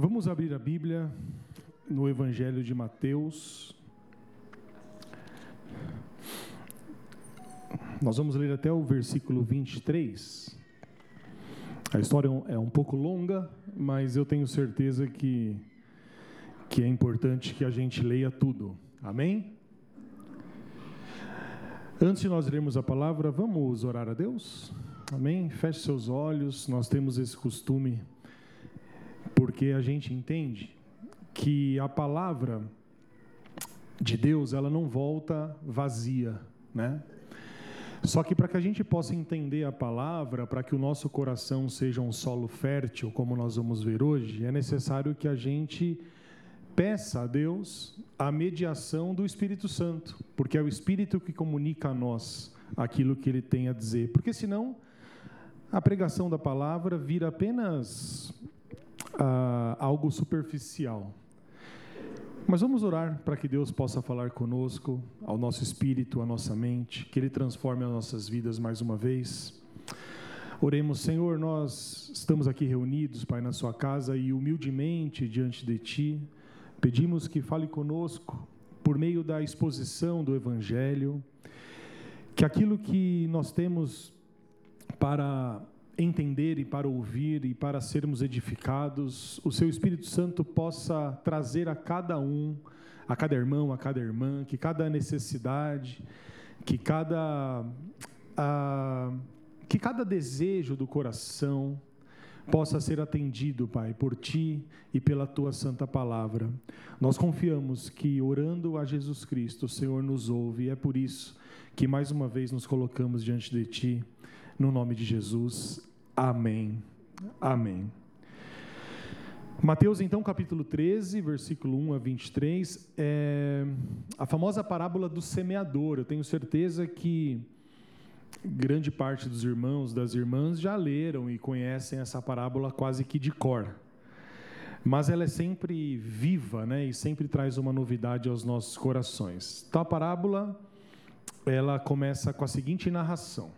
Vamos abrir a Bíblia no Evangelho de Mateus. Nós vamos ler até o versículo 23. A história é um pouco longa, mas eu tenho certeza que, que é importante que a gente leia tudo. Amém? Antes de nós lermos a palavra, vamos orar a Deus? Amém? Feche seus olhos, nós temos esse costume porque a gente entende que a palavra de Deus ela não volta vazia, né? Só que para que a gente possa entender a palavra, para que o nosso coração seja um solo fértil, como nós vamos ver hoje, é necessário que a gente peça a Deus a mediação do Espírito Santo, porque é o Espírito que comunica a nós aquilo que ele tem a dizer. Porque senão a pregação da palavra vira apenas ah, algo superficial. Mas vamos orar para que Deus possa falar conosco, ao nosso espírito, à nossa mente, que Ele transforme as nossas vidas mais uma vez. Oremos, Senhor, nós estamos aqui reunidos, Pai, na Sua casa e humildemente diante de Ti, pedimos que fale conosco por meio da exposição do Evangelho, que aquilo que nós temos para entender e para ouvir e para sermos edificados, o seu Espírito Santo possa trazer a cada um, a cada irmão, a cada irmã, que cada necessidade, que cada a, que cada desejo do coração possa ser atendido, Pai, por ti e pela tua santa palavra. Nós confiamos que orando a Jesus Cristo, o Senhor nos ouve, e é por isso que mais uma vez nos colocamos diante de ti, no nome de Jesus. Amém. Amém. Mateus, então, capítulo 13, versículo 1 a 23, é a famosa parábola do semeador. Eu tenho certeza que grande parte dos irmãos, das irmãs, já leram e conhecem essa parábola quase que de cor. Mas ela é sempre viva, né? E sempre traz uma novidade aos nossos corações. Então, a parábola, ela começa com a seguinte narração.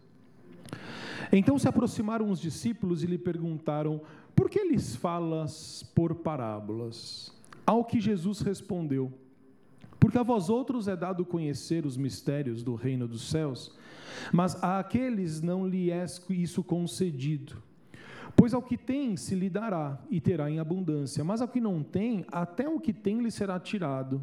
Então se aproximaram os discípulos e lhe perguntaram: Por que lhes falas por parábolas? Ao que Jesus respondeu: Porque a vós outros é dado conhecer os mistérios do reino dos céus, mas a aqueles não lhe é isso concedido. Pois ao que tem se lhe dará e terá em abundância, mas ao que não tem, até o que tem lhe será tirado.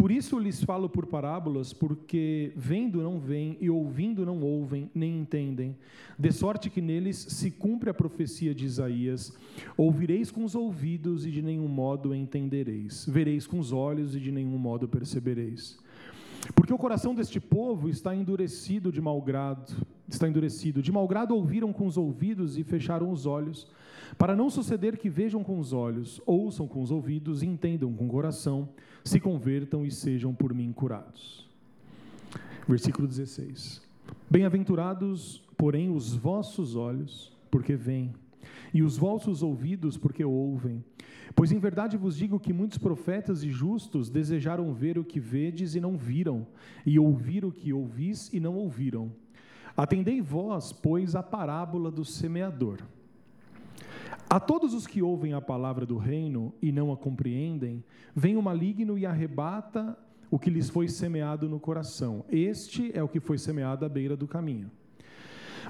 Por isso lhes falo por parábolas, porque vendo não veem e ouvindo não ouvem, nem entendem. De sorte que neles se cumpre a profecia de Isaías: Ouvireis com os ouvidos e de nenhum modo entendereis. Vereis com os olhos e de nenhum modo percebereis. Porque o coração deste povo está endurecido de malgrado, está endurecido. De malgrado ouviram com os ouvidos e fecharam os olhos para não suceder que vejam com os olhos, ouçam com os ouvidos, entendam com o coração, se convertam e sejam por mim curados. Versículo 16. Bem-aventurados, porém, os vossos olhos, porque veem, e os vossos ouvidos, porque ouvem. Pois em verdade vos digo que muitos profetas e justos desejaram ver o que vedes e não viram, e ouvir o que ouvis e não ouviram. Atendei vós, pois, a parábola do semeador. A todos os que ouvem a palavra do reino e não a compreendem, vem o maligno e arrebata o que lhes foi semeado no coração. Este é o que foi semeado à beira do caminho.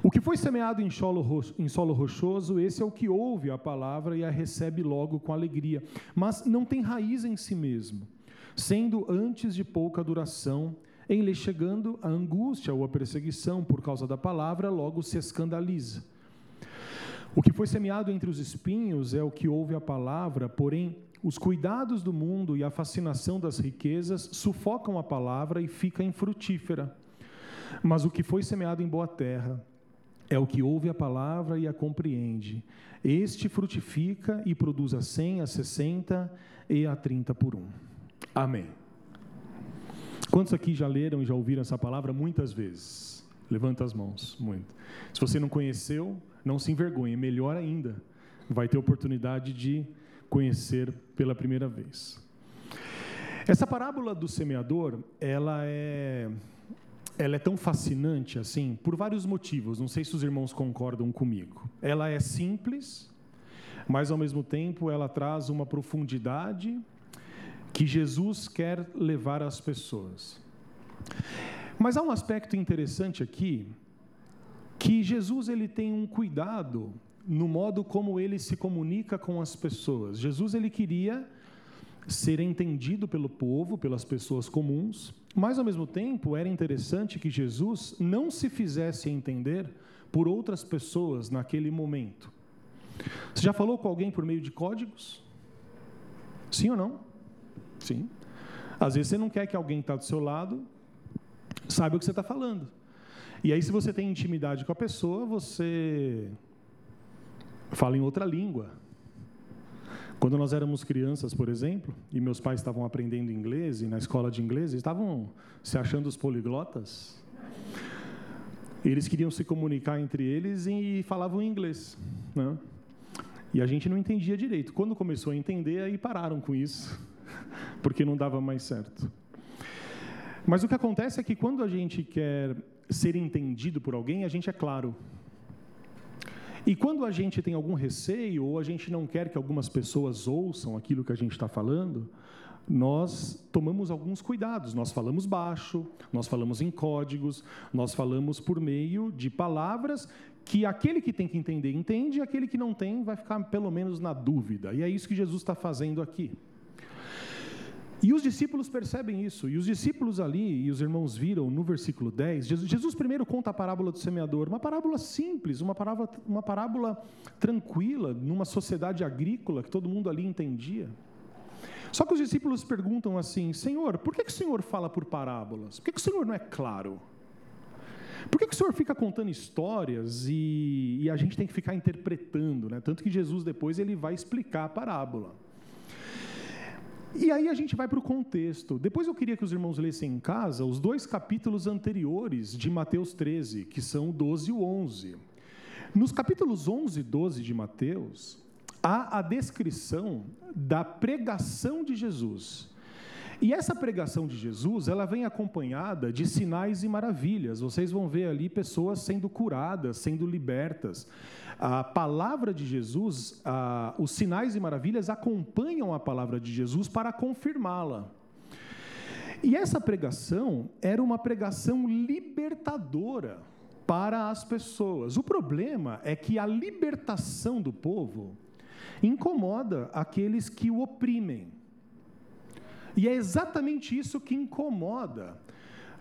O que foi semeado em solo, rochoso, esse é o que ouve a palavra e a recebe logo com alegria, mas não tem raiz em si mesmo, sendo antes de pouca duração, em lhe chegando a angústia ou a perseguição por causa da palavra, logo se escandaliza. O que foi semeado entre os espinhos é o que ouve a palavra, porém, os cuidados do mundo e a fascinação das riquezas sufocam a palavra e fica infrutífera. Mas o que foi semeado em boa terra é o que ouve a palavra e a compreende. Este frutifica e produz a cem, a sessenta e a trinta por um. Amém. Quantos aqui já leram e já ouviram essa palavra muitas vezes? Levanta as mãos, muito. Se você não conheceu, não se envergonhe, melhor ainda, vai ter oportunidade de conhecer pela primeira vez. Essa parábola do semeador, ela é ela é tão fascinante assim por vários motivos. Não sei se os irmãos concordam comigo. Ela é simples, mas ao mesmo tempo ela traz uma profundidade que Jesus quer levar às pessoas. Mas há um aspecto interessante aqui que Jesus ele tem um cuidado no modo como ele se comunica com as pessoas. Jesus ele queria ser entendido pelo povo, pelas pessoas comuns, mas ao mesmo tempo era interessante que Jesus não se fizesse entender por outras pessoas naquele momento. Você já falou com alguém por meio de códigos? Sim ou não? Sim. Às vezes você não quer que alguém está do seu lado saiba o que você está falando. E aí, se você tem intimidade com a pessoa, você fala em outra língua. Quando nós éramos crianças, por exemplo, e meus pais estavam aprendendo inglês, e na escola de inglês, estavam se achando os poliglotas, eles queriam se comunicar entre eles e falavam inglês. Né? E a gente não entendia direito. Quando começou a entender, aí pararam com isso, porque não dava mais certo. Mas o que acontece é que quando a gente quer ser entendido por alguém, a gente é claro. E quando a gente tem algum receio ou a gente não quer que algumas pessoas ouçam aquilo que a gente está falando, nós tomamos alguns cuidados. Nós falamos baixo, nós falamos em códigos, nós falamos por meio de palavras que aquele que tem que entender entende e aquele que não tem vai ficar pelo menos na dúvida. E é isso que Jesus está fazendo aqui. E os discípulos percebem isso, e os discípulos ali, e os irmãos viram no versículo 10, Jesus, primeiro conta a parábola do semeador, uma parábola simples, uma parábola, uma parábola tranquila, numa sociedade agrícola que todo mundo ali entendia. Só que os discípulos perguntam assim: Senhor, por que, que o Senhor fala por parábolas? Por que, que o Senhor não é claro? Por que, que o Senhor fica contando histórias e, e a gente tem que ficar interpretando? Né? Tanto que Jesus depois ele vai explicar a parábola. E aí a gente vai para o contexto. Depois eu queria que os irmãos lessem em casa os dois capítulos anteriores de Mateus 13, que são o 12 e o 11. Nos capítulos 11 e 12 de Mateus, há a descrição da pregação de Jesus. E essa pregação de Jesus, ela vem acompanhada de sinais e maravilhas. Vocês vão ver ali pessoas sendo curadas, sendo libertas a palavra de Jesus, a, os sinais e maravilhas acompanham a palavra de Jesus para confirmá-la. E essa pregação era uma pregação libertadora para as pessoas. O problema é que a libertação do povo incomoda aqueles que o oprimem. E é exatamente isso que incomoda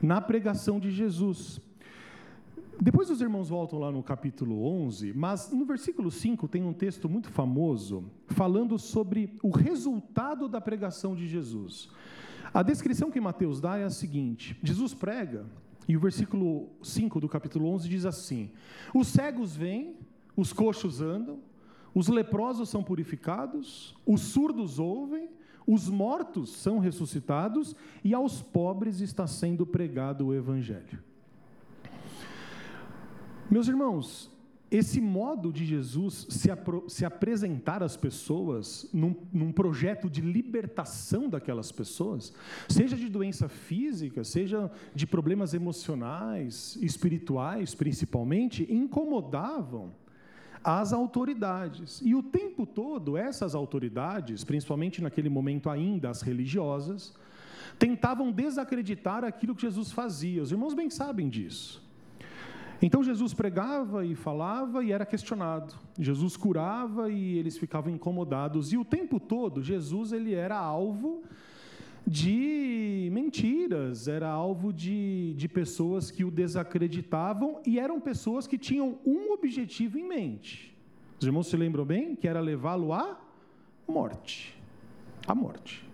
na pregação de Jesus. Depois os irmãos voltam lá no capítulo 11, mas no versículo 5 tem um texto muito famoso falando sobre o resultado da pregação de Jesus. A descrição que Mateus dá é a seguinte: Jesus prega, e o versículo 5 do capítulo 11 diz assim: Os cegos vêm, os coxos andam, os leprosos são purificados, os surdos ouvem, os mortos são ressuscitados e aos pobres está sendo pregado o evangelho. Meus irmãos, esse modo de Jesus se, se apresentar às pessoas num, num, projeto de libertação daquelas pessoas, seja de doença física, seja de problemas emocionais, espirituais principalmente, incomodavam as autoridades. E o tempo todo, essas autoridades, principalmente naquele momento ainda as religiosas, tentavam desacreditar aquilo que Jesus fazia. Os irmãos bem sabem disso. Então Jesus pregava e falava e era questionado. Jesus curava e eles ficavam incomodados. E o tempo todo Jesus ele era alvo de mentiras, era alvo de, de pessoas que o desacreditavam e eram pessoas que tinham um objetivo em mente. Os irmãos se lembram bem? Que era levá-lo à morte. À morte.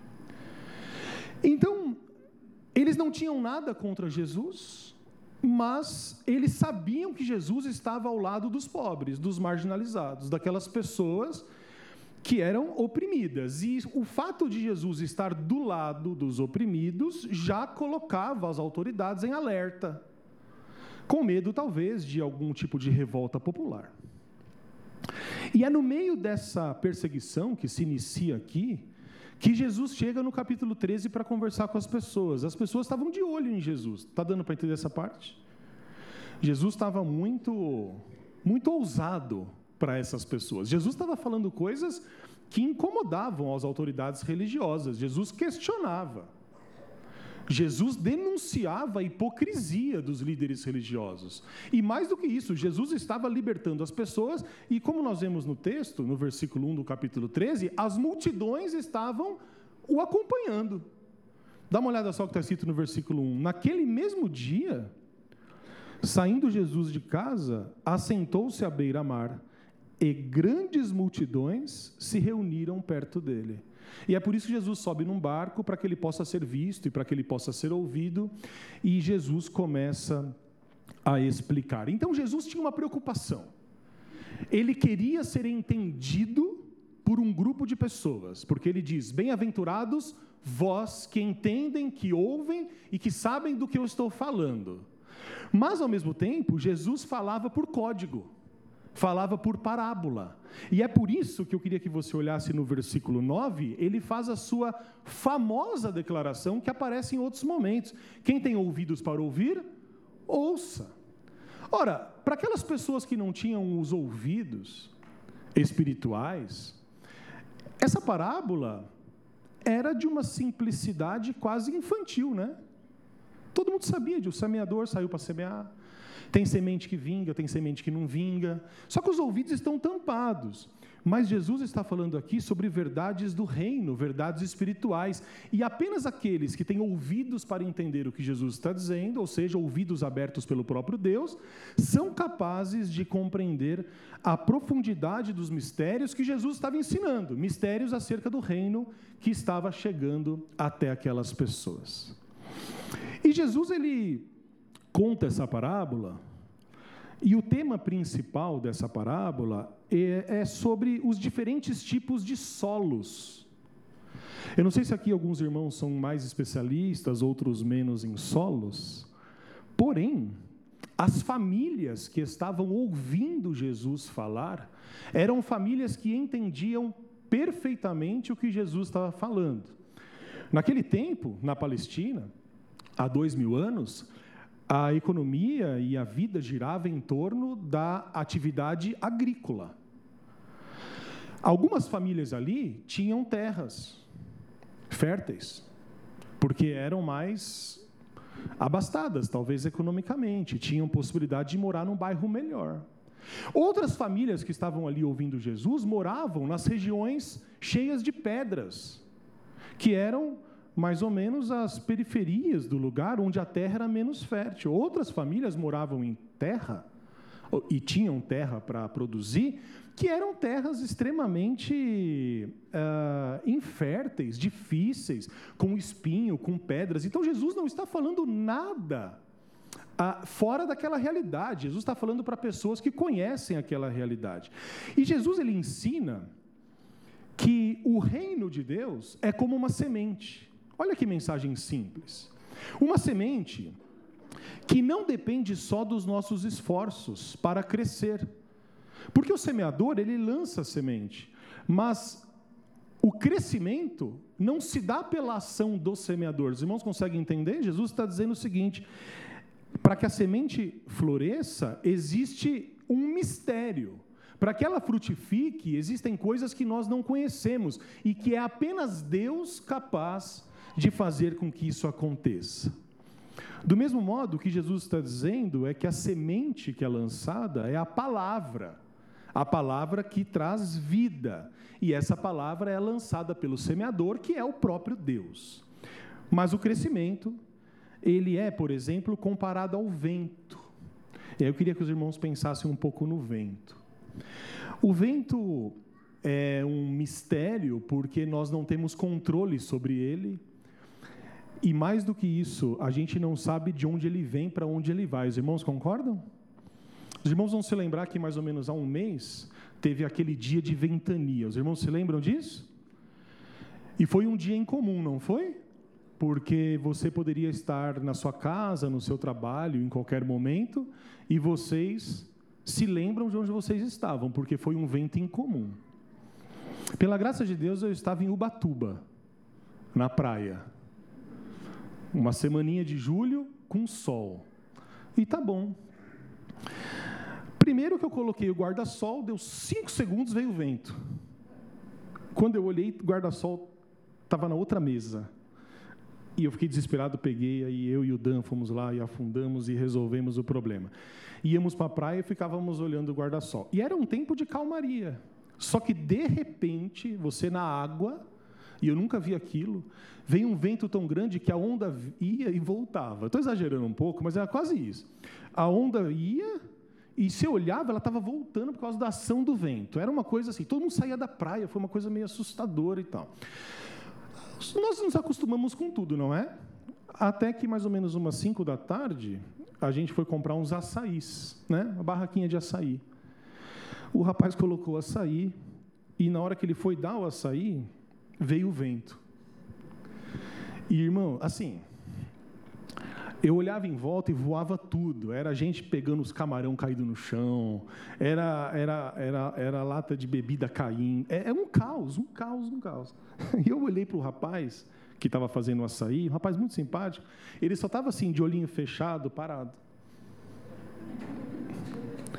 Então, eles não tinham nada contra Jesus, mas eles sabiam que Jesus estava ao lado dos pobres, dos marginalizados, daquelas pessoas que eram oprimidas. E o fato de Jesus estar do lado dos oprimidos já colocava as autoridades em alerta, com medo talvez de algum tipo de revolta popular. E é no meio dessa perseguição que se inicia aqui, que Jesus chega no capítulo 13 para conversar com as pessoas. As pessoas estavam de olho em Jesus. Está dando para entender essa parte? Jesus estava muito, muito ousado para essas pessoas. Jesus estava falando coisas que incomodavam as autoridades religiosas. Jesus questionava. Jesus denunciava a hipocrisia dos líderes religiosos. E mais do que isso, Jesus estava libertando as pessoas, e como nós vemos no texto, no versículo 1 do capítulo 13, as multidões estavam o acompanhando. Dá uma olhada só o que está escrito no versículo 1. Naquele mesmo dia, saindo Jesus de casa, assentou-se à beira-mar, e grandes multidões se reuniram perto dele. E é por isso que Jesus sobe num barco para que ele possa ser visto e para que ele possa ser ouvido, e Jesus começa a explicar. Então Jesus tinha uma preocupação. Ele queria ser entendido por um grupo de pessoas, porque ele diz: Bem-aventurados vós que entendem, que ouvem e que sabem do que eu estou falando. Mas, ao mesmo tempo, Jesus falava por código falava por parábola. E é por isso que eu queria que você olhasse no versículo 9, ele faz a sua famosa declaração que aparece em outros momentos. Quem tem ouvidos para ouvir, ouça. Ora, para aquelas pessoas que não tinham os ouvidos espirituais, essa parábola era de uma simplicidade quase infantil, né? Todo mundo sabia de o semeador saiu para semear, tem semente que vinga, tem semente que não vinga. Só que os ouvidos estão tampados. Mas Jesus está falando aqui sobre verdades do reino, verdades espirituais. E apenas aqueles que têm ouvidos para entender o que Jesus está dizendo, ou seja, ouvidos abertos pelo próprio Deus, são capazes de compreender a profundidade dos mistérios que Jesus estava ensinando mistérios acerca do reino que estava chegando até aquelas pessoas. E Jesus, ele conta essa parábola, e o tema principal dessa parábola é, é, sobre os diferentes tipos de solos. Eu não sei se aqui alguns irmãos são mais especialistas, outros menos em solos, porém, as famílias que estavam ouvindo Jesus falar eram famílias que entendiam perfeitamente o que Jesus estava falando. Naquele tempo, na Palestina, há dois mil anos, a economia e a vida girava em torno da atividade agrícola. Algumas famílias ali tinham terras férteis, porque eram mais abastadas, talvez economicamente, tinham possibilidade de morar num bairro melhor. Outras famílias que estavam ali ouvindo Jesus moravam nas regiões cheias de pedras, que eram mais ou menos as periferias do lugar onde a terra era menos fértil. Outras famílias moravam em terra e tinham terra para produzir, que eram terras extremamente uh, inférteis, difíceis, com espinho, com pedras. Então Jesus não está falando nada uh, fora daquela realidade. Jesus está falando para pessoas que conhecem aquela realidade. E Jesus ele ensina que o reino de Deus é como uma semente. Olha que mensagem simples. Uma semente que não depende só dos nossos esforços para crescer. Porque o semeador, ele lança a semente, mas o crescimento não se dá pela ação do semeador. Os irmãos conseguem entender? Jesus está dizendo o seguinte: para que a semente floresça, existe um mistério. Para que ela frutifique, existem coisas que nós não conhecemos e que é apenas Deus capaz de fazer com que isso aconteça. Do mesmo modo, o que Jesus está dizendo é que a semente que é lançada é a palavra, a palavra que traz vida. E essa palavra é lançada pelo semeador, que é o próprio Deus. Mas o crescimento, ele é, por exemplo, comparado ao vento. E aí eu queria que os irmãos pensassem um pouco no vento. O vento é um mistério porque nós não temos controle sobre ele e mais do que isso, a gente não sabe de onde ele vem, para onde ele vai. Os irmãos concordam? Os irmãos vão se lembrar que mais ou menos há um mês teve aquele dia de ventania. Os irmãos se lembram disso? E foi um dia incomum, não foi? Porque você poderia estar na sua casa, no seu trabalho, em qualquer momento, e vocês se lembram de onde vocês estavam, porque foi um vento incomum. Pela graça de Deus, eu estava em Ubatuba, na praia uma semaninha de julho com sol. E tá bom. Primeiro que eu coloquei o guarda-sol, deu cinco segundos, veio o vento. Quando eu olhei, o guarda-sol estava na outra mesa. E eu fiquei desesperado, peguei, aí eu e o Dan fomos lá e afundamos e resolvemos o problema. Íamos para a praia e ficávamos olhando o guarda-sol. E era um tempo de calmaria. Só que, de repente, você na água, e eu nunca vi aquilo, veio um vento tão grande que a onda ia e voltava. Estou exagerando um pouco, mas era quase isso. A onda ia e se olhava, ela estava voltando por causa da ação do vento. Era uma coisa assim, todo mundo saía da praia, foi uma coisa meio assustadora e tal. Nós nos acostumamos com tudo, não é? Até que mais ou menos umas 5 da tarde, a gente foi comprar uns açaís, né? Uma barraquinha de açaí. O rapaz colocou açaí e na hora que ele foi dar o açaí, veio o vento. E, irmão, assim, eu olhava em volta e voava tudo. Era gente pegando os camarão caído no chão, era, era, era, era lata de bebida caindo. É, é um caos, um caos, um caos. E eu olhei para o rapaz que estava fazendo o açaí, um rapaz muito simpático, ele só estava assim, de olhinho fechado, parado.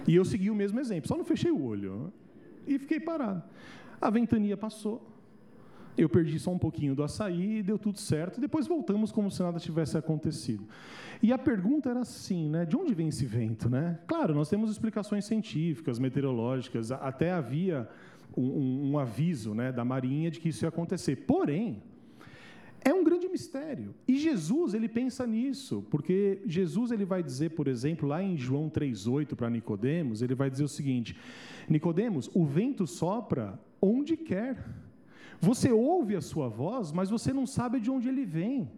E eu segui o mesmo exemplo, só não fechei o olho. E fiquei parado. A ventania passou. Eu perdi só um pouquinho do açaí deu tudo certo. Depois voltamos como se nada tivesse acontecido. E a pergunta era assim, né? De onde vem esse vento, né? Claro, nós temos explicações científicas, meteorológicas. Até havia um, um, um aviso, né, da Marinha de que isso ia acontecer. Porém, é um grande mistério. E Jesus, ele pensa nisso, porque Jesus ele vai dizer, por exemplo, lá em João 3:8 para Nicodemos, ele vai dizer o seguinte: Nicodemos, o vento sopra onde quer você ouve a sua voz, mas você não sabe de onde ele vem,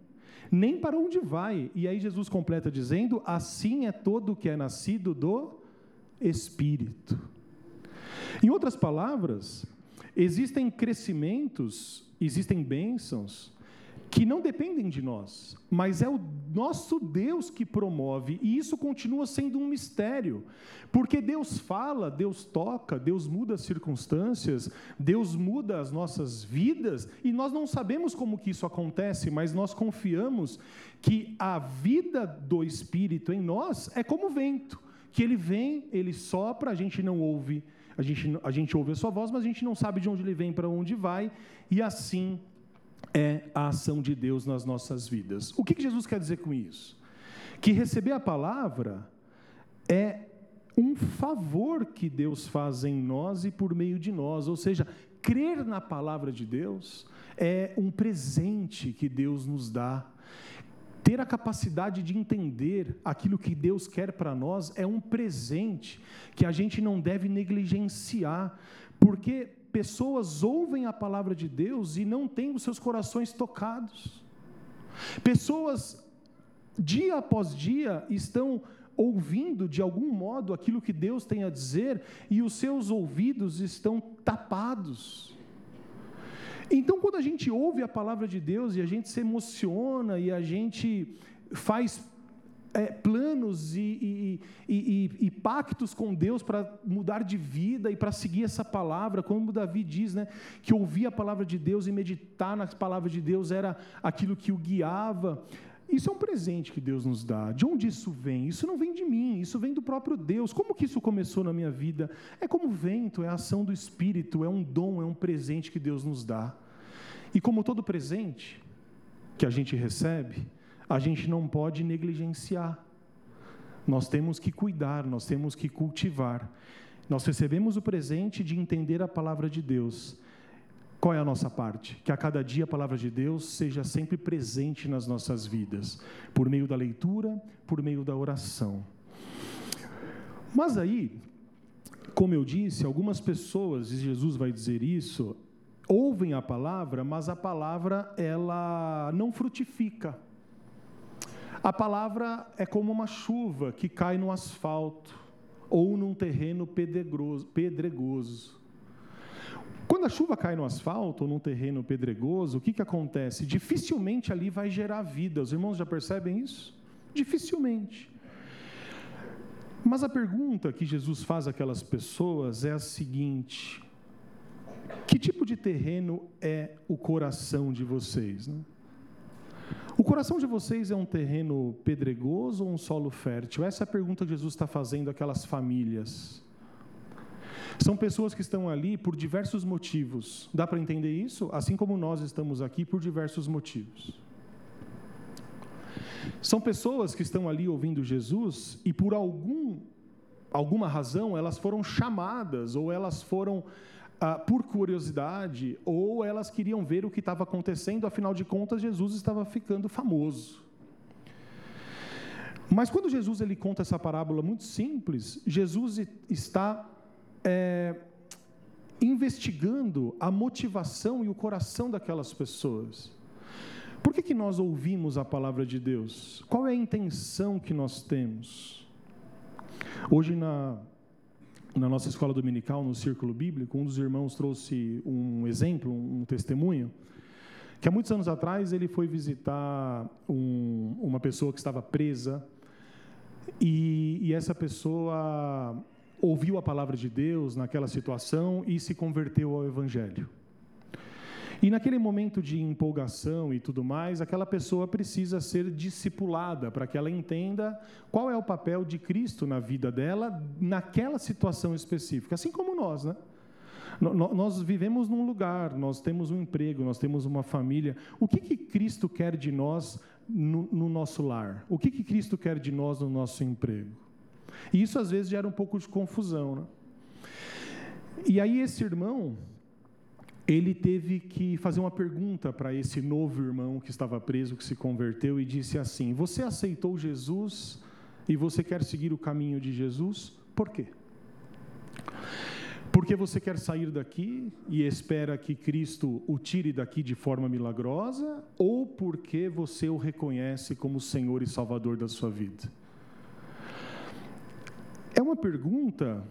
nem para onde vai. E aí Jesus completa dizendo: Assim é todo que é nascido do Espírito. Em outras palavras, existem crescimentos, existem bênçãos que não dependem de nós, mas é o nosso Deus que promove, e isso continua sendo um mistério, porque Deus fala, Deus toca, Deus muda as circunstâncias, Deus muda as nossas vidas, e nós não sabemos como que isso acontece, mas nós confiamos que a vida do Espírito em nós é como vento, que ele vem, ele sopra, a gente não ouve, a gente, a gente ouve a sua voz, mas a gente não sabe de onde ele vem, para onde vai, e assim é a ação de Deus nas nossas vidas. O que Jesus quer dizer com isso? Que receber a palavra é um favor que Deus faz em nós e por meio de nós, ou seja, crer na palavra de Deus é um presente que Deus nos dá. Ter a capacidade de entender aquilo que Deus quer para nós é um presente que a gente não deve negligenciar, porque pessoas ouvem a palavra de Deus e não têm os seus corações tocados. Pessoas, dia após dia, estão ouvindo de algum modo aquilo que Deus tem a dizer e os seus ouvidos estão tapados. Então, quando a gente ouve a palavra de Deus e a gente se emociona e a gente faz é, planos e, e, e, e, pactos com Deus para mudar de vida e para seguir essa palavra, como Davi diz, né, que ouvir a palavra de Deus e meditar na palavra de Deus era aquilo que o guiava. Isso é um presente que Deus nos dá. De onde isso vem? Isso não vem de mim, isso vem do próprio Deus. Como que isso começou na minha vida? É como vento, é a ação do Espírito, é um dom, é um presente que Deus nos dá. E como todo presente que a gente recebe, a gente não pode negligenciar. Nós temos que cuidar, nós temos que cultivar. Nós recebemos o presente de entender a palavra de Deus. Qual é a nossa parte? Que a cada dia a palavra de Deus seja sempre presente nas nossas vidas, por meio da leitura, por meio da oração. Mas aí, como eu disse, algumas pessoas, e Jesus vai dizer isso, ouvem a palavra, mas a palavra ela não frutifica. A palavra é como uma chuva que cai no asfalto ou num terreno pedregoso. Quando a chuva cai no asfalto ou num terreno pedregoso, o que, que acontece? Dificilmente ali vai gerar vida. Os irmãos já percebem isso? Dificilmente. Mas a pergunta que Jesus faz àquelas pessoas é a seguinte: que tipo de terreno é o coração de vocês? Né? O coração de vocês é um terreno pedregoso ou um solo fértil? Essa é a pergunta que Jesus está fazendo àquelas famílias. São pessoas que estão ali por diversos motivos. Dá para entender isso? Assim como nós estamos aqui por diversos motivos. São pessoas que estão ali ouvindo Jesus e por algum alguma razão elas foram chamadas ou elas foram ah, por curiosidade, ou elas queriam ver o que estava acontecendo, afinal de contas, Jesus estava ficando famoso. Mas quando Jesus ele conta essa parábola muito simples, Jesus está é, investigando a motivação e o coração daquelas pessoas. Por que, que nós ouvimos a palavra de Deus? Qual é a intenção que nós temos? Hoje, na, na nossa escola dominical, no círculo bíblico, um dos irmãos trouxe um exemplo, um testemunho, que há muitos anos atrás ele foi visitar um, uma pessoa que estava presa e, e essa pessoa ouviu a palavra de Deus naquela situação e se converteu ao Evangelho. E naquele momento de empolgação e tudo mais, aquela pessoa precisa ser discipulada para que ela entenda qual é o papel de Cristo na vida dela, naquela situação específica, assim como nós, né? Nós vivemos num lugar, nós temos um emprego, nós temos uma família. O que, que Cristo quer de nós no, no nosso lar? O que, que Cristo quer de nós no nosso emprego? E isso às vezes gera um pouco de confusão. Né? E aí esse irmão, ele teve que fazer uma pergunta para esse novo irmão que estava preso, que se converteu, e disse assim: Você aceitou Jesus e você quer seguir o caminho de Jesus? Por quê? Porque você quer sair daqui e espera que Cristo o tire daqui de forma milagrosa? Ou porque você o reconhece como Senhor e Salvador da sua vida? É uma pergunta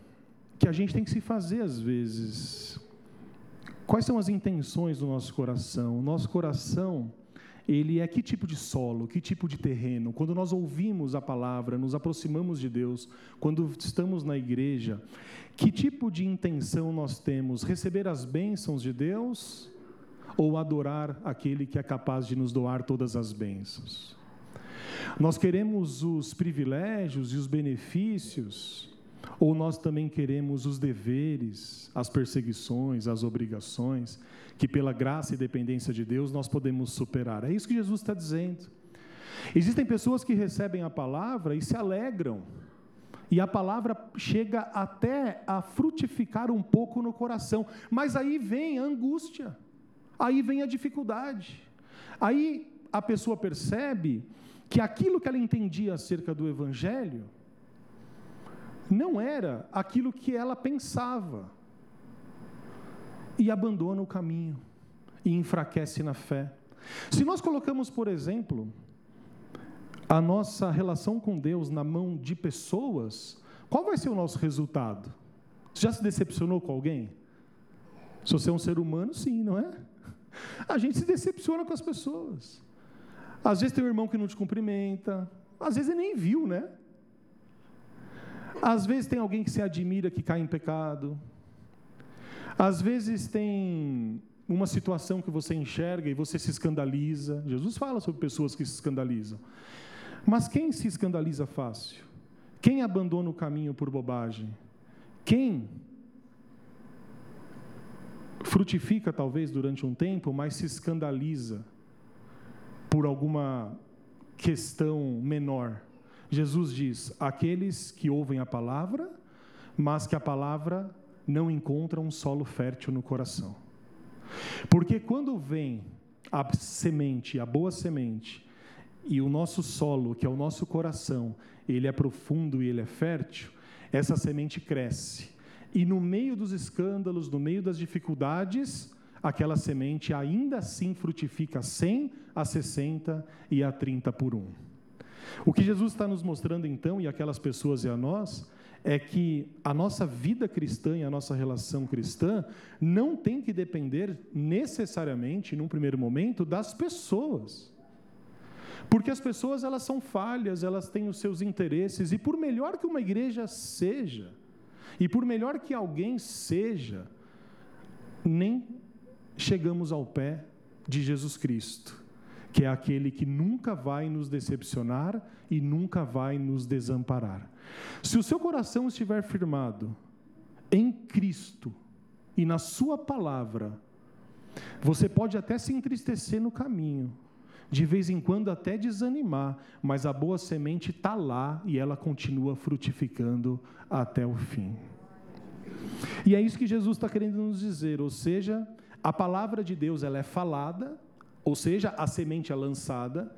que a gente tem que se fazer às vezes. Quais são as intenções do nosso coração? O nosso coração, ele é que tipo de solo, que tipo de terreno? Quando nós ouvimos a palavra, nos aproximamos de Deus, quando estamos na igreja, que tipo de intenção nós temos? Receber as bênçãos de Deus ou adorar aquele que é capaz de nos doar todas as bênçãos? Nós queremos os privilégios e os benefícios ou nós também queremos os deveres, as perseguições, as obrigações, que pela graça e dependência de Deus nós podemos superar? É isso que Jesus está dizendo. Existem pessoas que recebem a palavra e se alegram, e a palavra chega até a frutificar um pouco no coração, mas aí vem a angústia, aí vem a dificuldade, aí a pessoa percebe que aquilo que ela entendia acerca do Evangelho, não era aquilo que ela pensava. E abandona o caminho e enfraquece na fé. Se nós colocamos, por exemplo, a nossa relação com Deus na mão de pessoas, qual vai ser o nosso resultado? Você já se decepcionou com alguém? Se você é um ser humano, sim, não é? A gente se decepciona com as pessoas. Às vezes tem um irmão que não te cumprimenta, às vezes ele nem viu, né? Às vezes tem alguém que se admira que cai em pecado. Às vezes tem uma situação que você enxerga e você se escandaliza. Jesus fala sobre pessoas que se escandalizam. Mas quem se escandaliza fácil? Quem abandona o caminho por bobagem? Quem frutifica talvez durante um tempo, mas se escandaliza por alguma questão menor. Jesus diz: aqueles que ouvem a palavra, mas que a palavra não encontra um solo fértil no coração. Porque quando vem a semente, a boa semente, e o nosso solo, que é o nosso coração, ele é profundo e ele é fértil, essa semente cresce. E no meio dos escândalos, no meio das dificuldades, aquela semente ainda assim frutifica 100 a 60 e a 30 por um. O que Jesus está nos mostrando então, e aquelas pessoas e a nós, é que a nossa vida cristã e a nossa relação cristã não tem que depender necessariamente, num primeiro momento, das pessoas. Porque as pessoas elas são falhas, elas têm os seus interesses, e por melhor que uma igreja seja, e por melhor que alguém seja, nem chegamos ao pé de Jesus Cristo, que é aquele que nunca vai nos decepcionar e nunca vai nos desamparar. Se o seu coração estiver firmado em Cristo e na Sua palavra, você pode até se entristecer no caminho, de vez em quando até desanimar, mas a boa semente está lá e ela continua frutificando até o fim. E é isso que Jesus está querendo nos dizer, ou seja, a palavra de Deus ela é falada, ou seja, a semente é lançada,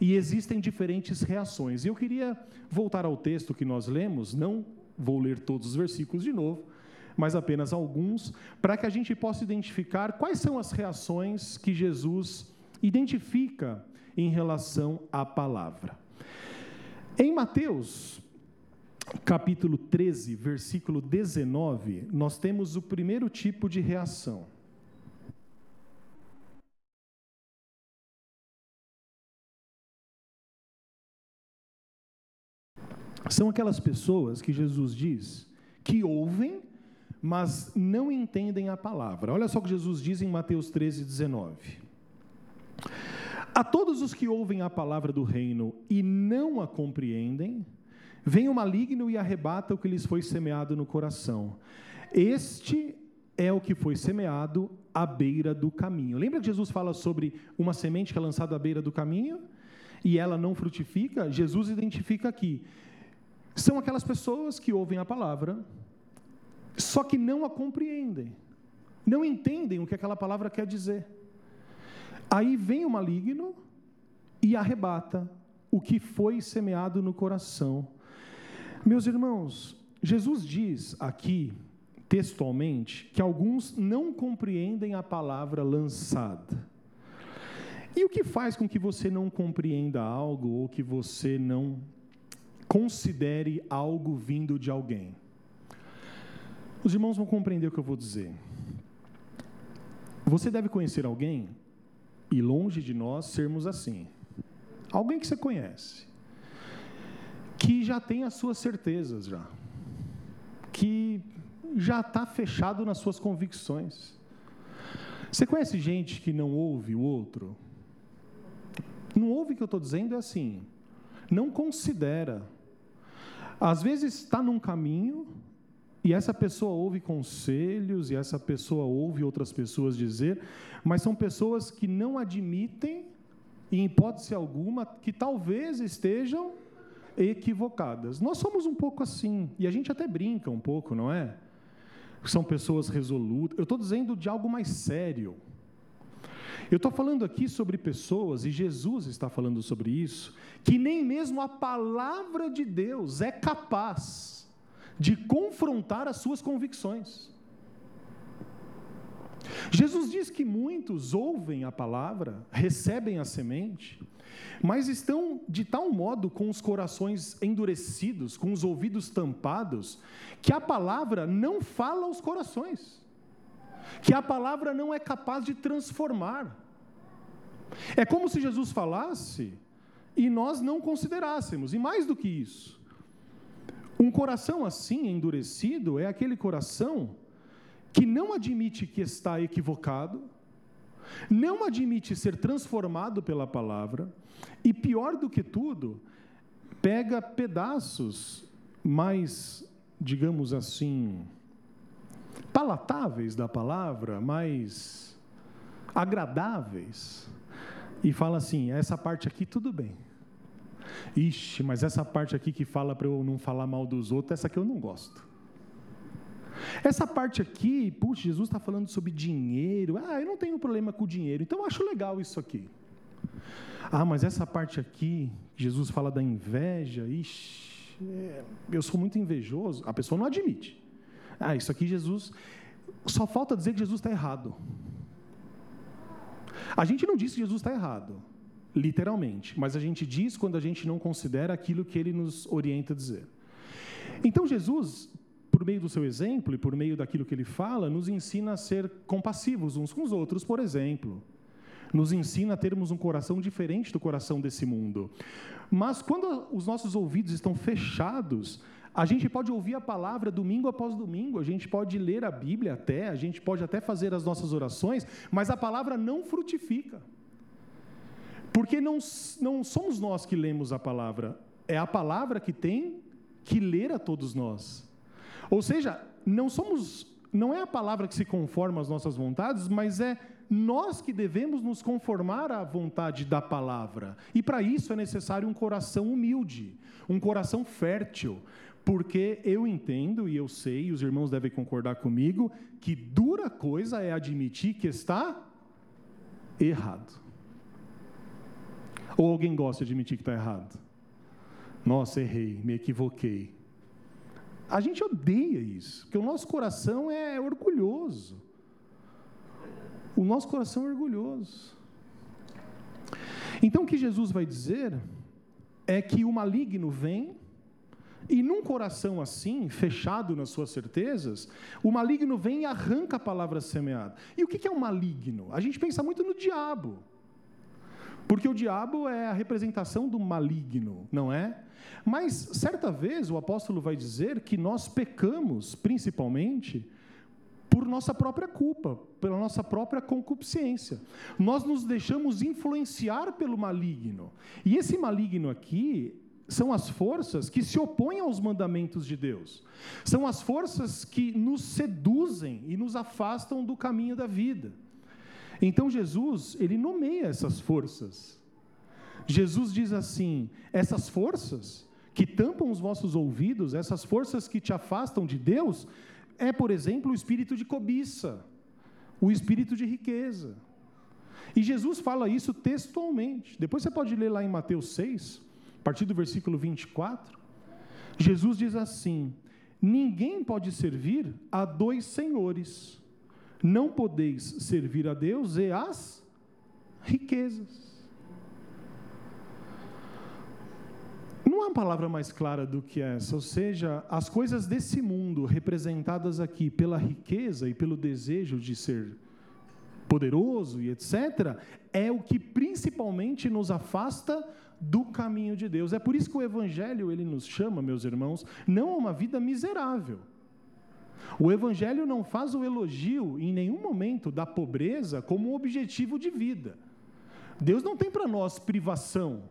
e existem diferentes reações. E eu queria voltar ao texto que nós lemos, não vou ler todos os versículos de novo, mas apenas alguns, para que a gente possa identificar quais são as reações que Jesus identifica em relação à palavra. Em Mateus, capítulo 13, versículo 19, nós temos o primeiro tipo de reação. São aquelas pessoas que Jesus diz que ouvem, mas não entendem a palavra. Olha só o que Jesus diz em Mateus 13, 19. A todos os que ouvem a palavra do reino e não a compreendem, vem o maligno e arrebata o que lhes foi semeado no coração. Este é o que foi semeado à beira do caminho. Lembra que Jesus fala sobre uma semente que é lançada à beira do caminho e ela não frutifica? Jesus identifica aqui. São aquelas pessoas que ouvem a palavra, só que não a compreendem, não entendem o que aquela palavra quer dizer. Aí vem o maligno e arrebata o que foi semeado no coração. Meus irmãos, Jesus diz aqui, textualmente, que alguns não compreendem a palavra lançada. E o que faz com que você não compreenda algo ou que você não considere algo vindo de alguém? Os irmãos vão compreender o que eu vou dizer. Você deve conhecer alguém e longe de nós sermos assim. Alguém que você conhece, que já tem as suas certezas já, que já está fechado nas suas convicções. Você conhece gente que não ouve o outro? Não ouve o que eu estou dizendo, é assim, não considera. Às vezes está num caminho, e essa pessoa ouve conselhos, e essa pessoa ouve outras pessoas dizer, mas são pessoas que não admitem, em hipótese alguma, que talvez estejam equivocadas. Nós somos um pouco assim, e a gente até brinca um pouco, não é? São pessoas resolutas. Eu estou dizendo de algo mais sério. Eu estou falando aqui sobre pessoas, e Jesus está falando sobre isso, que nem mesmo a palavra de Deus é capaz de confrontar as suas convicções. Jesus diz que muitos ouvem a palavra, recebem a semente, mas estão de tal modo com os corações endurecidos, com os ouvidos tampados, que a palavra não fala aos corações, que a palavra não é capaz de transformar. É como se Jesus falasse e nós não considerássemos, e mais do que isso, um coração assim, endurecido, é aquele coração que não admite que está equivocado, não admite ser transformado pela palavra, e pior do que tudo, pega pedaços mais, digamos assim, palatáveis da palavra, mais agradáveis, e fala assim: essa parte aqui tudo bem, Ixi, mas essa parte aqui que fala para eu não falar mal dos outros, essa aqui eu não gosto. Essa parte aqui, puxa, Jesus está falando sobre dinheiro. Ah, eu não tenho problema com o dinheiro, então eu acho legal isso aqui. Ah, mas essa parte aqui, Jesus fala da inveja, ixi, é, eu sou muito invejoso. A pessoa não admite. Ah, isso aqui Jesus. Só falta dizer que Jesus está errado. A gente não diz que Jesus está errado, literalmente, mas a gente diz quando a gente não considera aquilo que ele nos orienta a dizer. Então Jesus, por meio do seu exemplo e por meio daquilo que ele fala, nos ensina a ser compassivos uns com os outros, por exemplo. Nos ensina a termos um coração diferente do coração desse mundo. Mas quando os nossos ouvidos estão fechados, a gente pode ouvir a palavra domingo após domingo, a gente pode ler a Bíblia até, a gente pode até fazer as nossas orações, mas a palavra não frutifica. Porque não, não somos nós que lemos a palavra, é a palavra que tem que ler a todos nós. Ou seja, não somos, não é a palavra que se conforma às nossas vontades, mas é nós que devemos nos conformar à vontade da palavra. E para isso é necessário um coração humilde, um coração fértil, porque eu entendo e eu sei, e os irmãos devem concordar comigo, que dura coisa é admitir que está errado. Ou alguém gosta de admitir que está errado? Nossa, errei, me equivoquei. A gente odeia isso, porque o nosso coração é orgulhoso. O nosso coração é orgulhoso. Então o que Jesus vai dizer é que o maligno vem e num coração assim, fechado nas suas certezas, o maligno vem e arranca a palavra semeada. E o que é o maligno? A gente pensa muito no diabo. Porque o diabo é a representação do maligno, não é? Mas certa vez o apóstolo vai dizer que nós pecamos, principalmente, por nossa própria culpa, pela nossa própria concupiscência. Nós nos deixamos influenciar pelo maligno. E esse maligno aqui são as forças que se opõem aos mandamentos de Deus. São as forças que nos seduzem e nos afastam do caminho da vida. Então Jesus, ele nomeia essas forças. Jesus diz assim: essas forças que tampam os vossos ouvidos, essas forças que te afastam de Deus, é, por exemplo, o espírito de cobiça, o espírito de riqueza. E Jesus fala isso textualmente. Depois você pode ler lá em Mateus 6, a partir do versículo 24, Jesus diz assim: Ninguém pode servir a dois senhores. Não podeis servir a Deus e as riquezas. Não há palavra mais clara do que essa, ou seja, as coisas desse mundo representadas aqui pela riqueza e pelo desejo de ser poderoso e etc., é o que principalmente nos afasta do caminho de Deus. É por isso que o evangelho ele nos chama, meus irmãos, não a uma vida miserável. O evangelho não faz o elogio em nenhum momento da pobreza como objetivo de vida. Deus não tem para nós privação.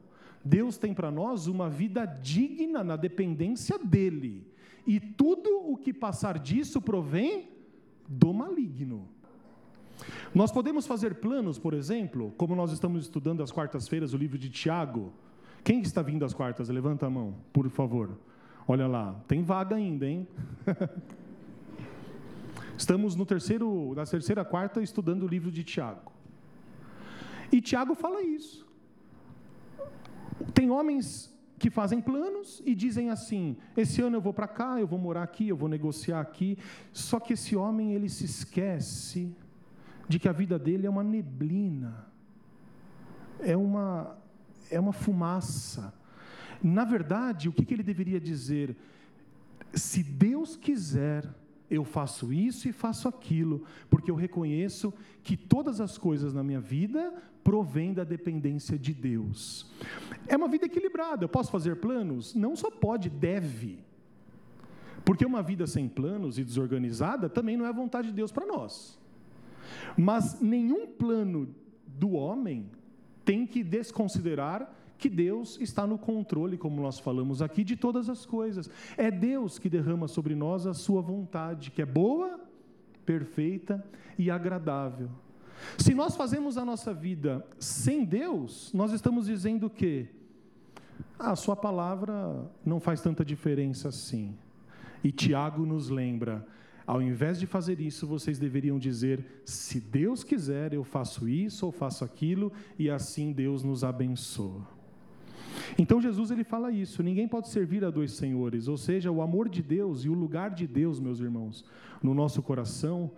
Deus tem para nós uma vida digna na dependência dele. E tudo o que passar disso provém do maligno. Nós podemos fazer planos, por exemplo, como nós estamos estudando às quartas-feiras o livro de Tiago. Quem está vindo às quartas? Levanta a mão, por favor. Olha lá, tem vaga ainda, hein? Estamos no terceiro, na terceira quarta estudando o livro de Tiago. E Tiago fala isso. Tem homens que fazem planos e dizem assim: esse ano eu vou para cá, eu vou morar aqui, eu vou negociar aqui. Só que esse homem ele se esquece de que a vida dele é uma neblina, é uma, é uma fumaça. Na verdade, o que, ele deveria dizer? Se Deus quiser, eu faço isso e faço aquilo, porque eu reconheço que todas as coisas na minha vida provêm da dependência de Deus. É uma vida equilibrada. Eu posso fazer planos? Não só pode, deve. Porque uma vida sem planos e desorganizada também não é vontade de Deus para nós. Mas nenhum plano do homem tem que desconsiderar que Deus está no controle, como nós falamos aqui, de todas as coisas. É Deus que derrama sobre nós a sua vontade, que é boa, perfeita e agradável. Se nós fazemos a nossa vida sem Deus, nós estamos dizendo que a sua palavra não faz tanta diferença assim. E Tiago nos lembra: ao invés de fazer isso, vocês deveriam dizer: se Deus quiser, eu faço isso ou faço aquilo, e assim Deus nos abençoa. Então Jesus ele fala isso: ninguém pode servir a dois senhores, ou seja, o amor de Deus e o lugar de Deus, meus irmãos, no nosso coração,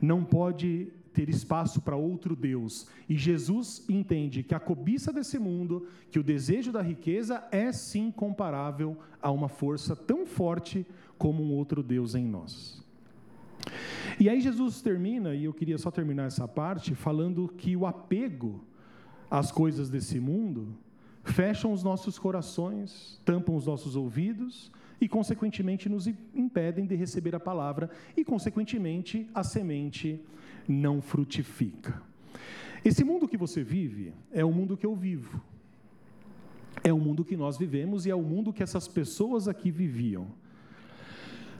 não pode ter espaço para outro Deus. E Jesus entende que a cobiça desse mundo, que o desejo da riqueza é sim comparável a uma força tão forte como um outro Deus em nós. E aí Jesus termina, e eu queria só terminar essa parte, falando que o apego às coisas desse mundo fecham os nossos corações, tampam os nossos ouvidos e, consequentemente, nos impedem de receber a palavra e, consequentemente, a semente não frutifica. Esse mundo que você vive é o mundo que eu vivo. É o mundo que nós vivemos e é o mundo que essas pessoas aqui viviam.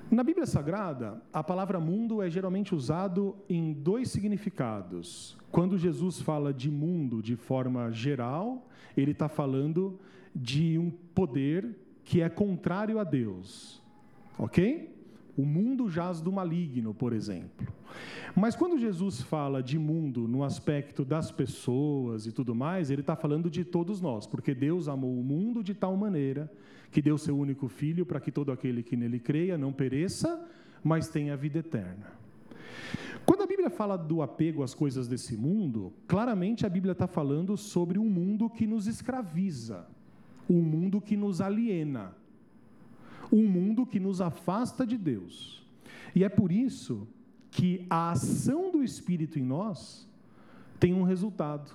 Na Bíblia Sagrada, a palavra mundo é geralmente usado em dois significados. Quando Jesus fala de mundo de forma geral, ele está falando de um poder que é contrário a Deus. Ok? O mundo jaz do maligno, por exemplo. Mas quando Jesus fala de mundo no aspecto das pessoas e tudo mais, ele está falando de todos nós, porque Deus amou o mundo de tal maneira que deu seu único filho para que todo aquele que nele creia não pereça, mas tenha vida eterna. Quando a Bíblia fala do apego às coisas desse mundo, claramente a Bíblia está falando sobre um mundo que nos escraviza, um mundo que nos aliena um mundo que nos afasta de Deus. E é por isso que a ação do Espírito em nós tem um resultado.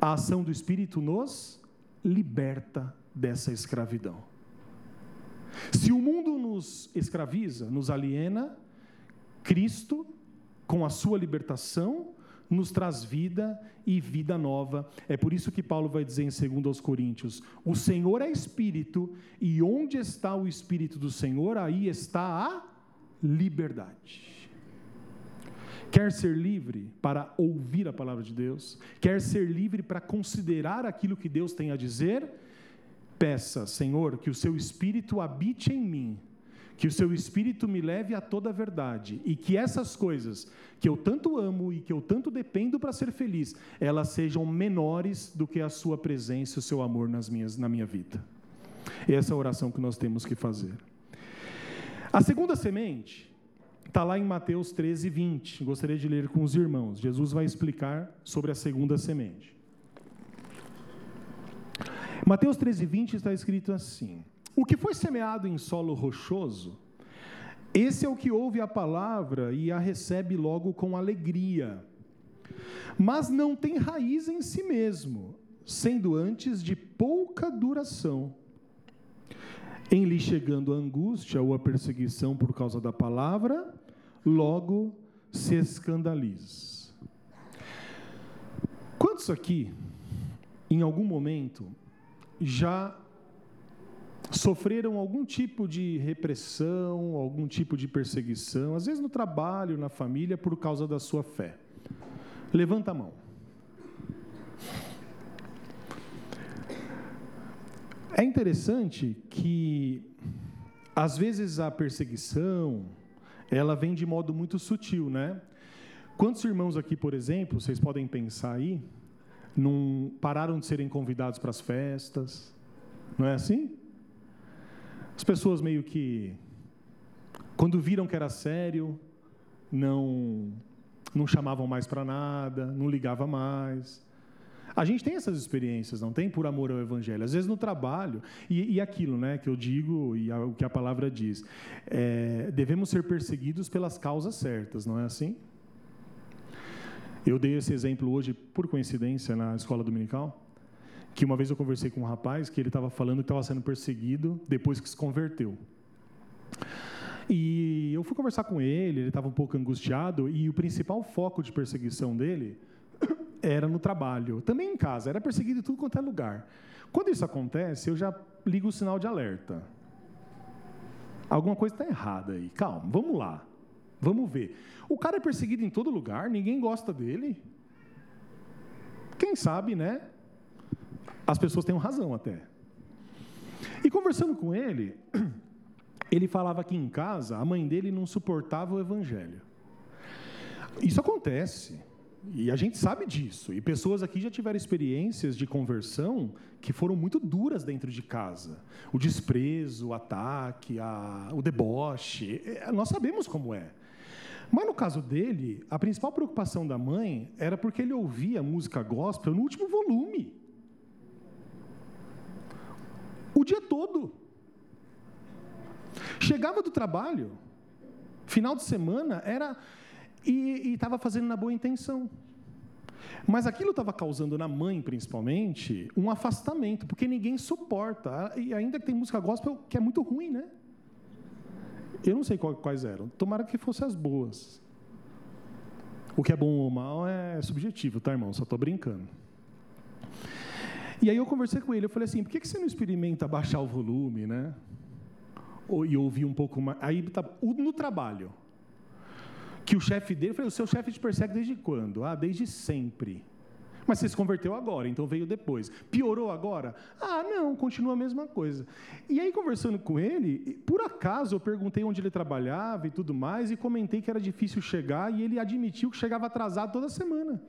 A ação do Espírito nos liberta dessa escravidão. Se o mundo nos escraviza, nos aliena, Cristo, com a sua libertação, nos traz vida e vida nova. É por isso que Paulo vai dizer em 2 aos Coríntios: O Senhor é espírito, e onde está o espírito do Senhor, aí está a liberdade. Quer ser livre para ouvir a palavra de Deus? Quer ser livre para considerar aquilo que Deus tem a dizer? Peça, Senhor, que o seu espírito habite em mim que o seu espírito me leve a toda a verdade e que essas coisas que eu tanto amo e que eu tanto dependo para ser feliz, elas sejam menores do que a sua presença e o seu amor nas minhas, na minha vida. Essa é a oração que nós temos que fazer. A segunda semente está lá em Mateus 13, 20. Gostaria de ler com os irmãos. Jesus vai explicar sobre a segunda semente. Mateus 13, 20 está escrito assim. O que foi semeado em solo rochoso, esse é o que ouve a palavra e a recebe logo com alegria, mas não tem raiz em si mesmo, sendo antes de pouca duração. Em lhe chegando a angústia ou a perseguição por causa da palavra, logo se escandaliza. Quantos aqui, em algum momento, já sofreram algum tipo de repressão, algum tipo de perseguição, às vezes no trabalho, na família, por causa da sua fé. Levanta a mão. É interessante que às vezes a perseguição ela vem de modo muito sutil, né? Quantos irmãos aqui, por exemplo, vocês podem pensar aí, não pararam de serem convidados para as festas, não é assim? As pessoas meio que, quando viram que era sério, não, não chamavam mais para nada, não ligava mais. A gente tem essas experiências, não tem? Por amor ao Evangelho. Às vezes no trabalho, e, e aquilo né, que eu digo e a, o que a palavra diz, é, devemos ser perseguidos pelas causas certas, não é assim? Eu dei esse exemplo hoje, por coincidência, na escola dominical que uma vez eu conversei com um rapaz que ele estava falando que estava sendo perseguido depois que se converteu. E eu fui conversar com ele, ele estava um pouco angustiado, e o principal foco de perseguição dele era no trabalho, também em casa, era perseguido em tudo quanto é lugar. Quando isso acontece, eu já ligo o sinal de alerta. Alguma coisa está errada aí. Calma, vamos lá. Vamos ver. O cara é perseguido em todo lugar, ninguém gosta dele. Quem sabe, né? as pessoas têm razão até. E conversando com ele, ele falava que em casa a mãe dele não suportava o evangelho. Isso acontece. E a gente sabe disso. E pessoas aqui já tiveram experiências de conversão que foram muito duras dentro de casa. O desprezo, o ataque, a, o deboche. É, nós sabemos como é. Mas no caso dele, a principal preocupação da mãe era porque ele ouvia música gospel no último volume. O dia todo. Chegava do trabalho, final de semana, era e estava fazendo na boa intenção. Mas aquilo estava causando na mãe, principalmente, um afastamento, porque ninguém suporta. E ainda tem música gospel que é muito ruim, né? Eu não sei quais eram. Tomara que fossem as boas. O que é bom ou mal é subjetivo, tá, irmão? Só estou brincando. E aí eu conversei com ele, eu falei assim, por que você não experimenta baixar o volume, né? E ouvir um pouco mais. Aí tá, no trabalho que o chefe dele, eu falei, o seu chefe te persegue desde quando? Ah, desde sempre. Mas você se converteu agora, então veio depois. Piorou agora? Ah, não, continua a mesma coisa. E aí, conversando com ele, por acaso eu perguntei onde ele trabalhava e tudo mais, e comentei que era difícil chegar, e ele admitiu que chegava atrasado toda semana.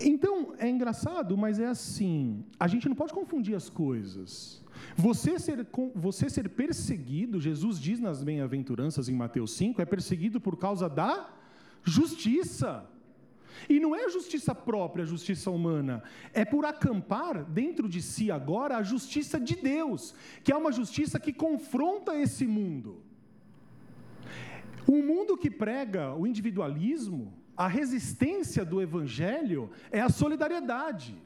Então, é engraçado, mas é assim: a gente não pode confundir as coisas. Você ser, você ser perseguido, Jesus diz nas bem-aventuranças em Mateus 5, é perseguido por causa da justiça. E não é justiça própria, justiça humana, é por acampar dentro de si agora a justiça de Deus, que é uma justiça que confronta esse mundo. Um mundo que prega o individualismo, a resistência do evangelho é a solidariedade.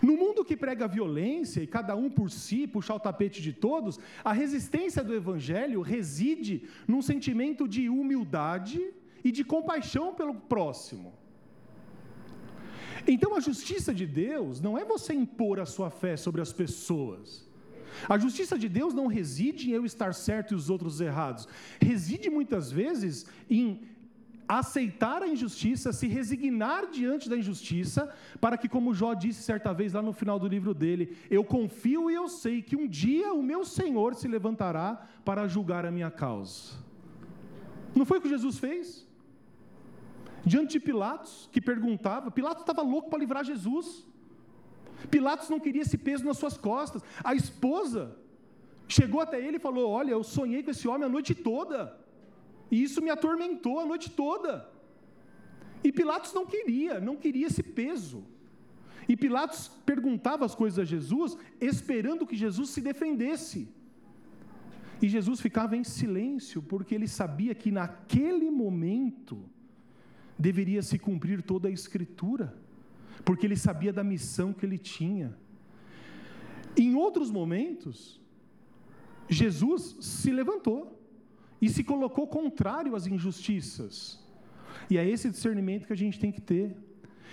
No mundo que prega violência e cada um por si puxar o tapete de todos, a resistência do evangelho reside num sentimento de humildade e de compaixão pelo próximo. Então a justiça de Deus não é você impor a sua fé sobre as pessoas. A justiça de Deus não reside em eu estar certo e os outros errados. Reside muitas vezes em aceitar a injustiça, se resignar diante da injustiça, para que, como Jó disse certa vez lá no final do livro dele, eu confio e eu sei que um dia o meu Senhor se levantará para julgar a minha causa. Não foi o que Jesus fez? Diante de Pilatos, que perguntava, Pilatos estava louco para livrar Jesus. Pilatos não queria esse peso nas suas costas. A esposa chegou até ele e falou: Olha, eu sonhei com esse homem a noite toda. E isso me atormentou a noite toda. E Pilatos não queria, não queria esse peso. E Pilatos perguntava as coisas a Jesus, esperando que Jesus se defendesse. E Jesus ficava em silêncio, porque ele sabia que naquele momento deveria se cumprir toda a Escritura, porque ele sabia da missão que ele tinha. Em outros momentos, Jesus se levantou e se colocou contrário às injustiças. E é esse discernimento que a gente tem que ter.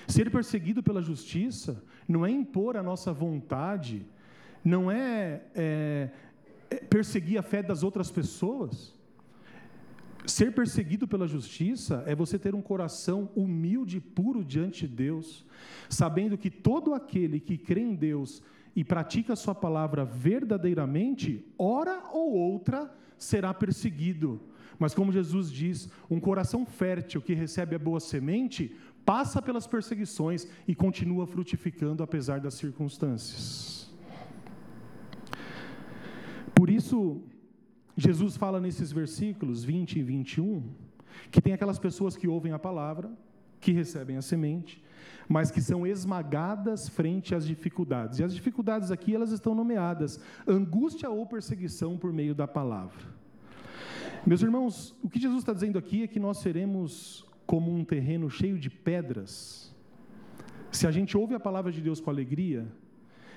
Ser perseguido pela justiça não é impor a nossa vontade, não é, é, é perseguir a fé das outras pessoas. Ser perseguido pela justiça é você ter um coração humilde e puro diante de Deus, sabendo que todo aquele que crê em Deus e pratica a Sua palavra verdadeiramente, hora ou outra, será perseguido. Mas, como Jesus diz, um coração fértil que recebe a boa semente passa pelas perseguições e continua frutificando apesar das circunstâncias. Por isso, Jesus fala nesses versículos 20 e 21 que tem aquelas pessoas que ouvem a palavra, que recebem a semente, mas que são esmagadas frente às dificuldades. E as dificuldades aqui elas estão nomeadas: angústia ou perseguição por meio da palavra. Meus irmãos, o que Jesus está dizendo aqui é que nós seremos como um terreno cheio de pedras. Se a gente ouve a palavra de Deus com alegria,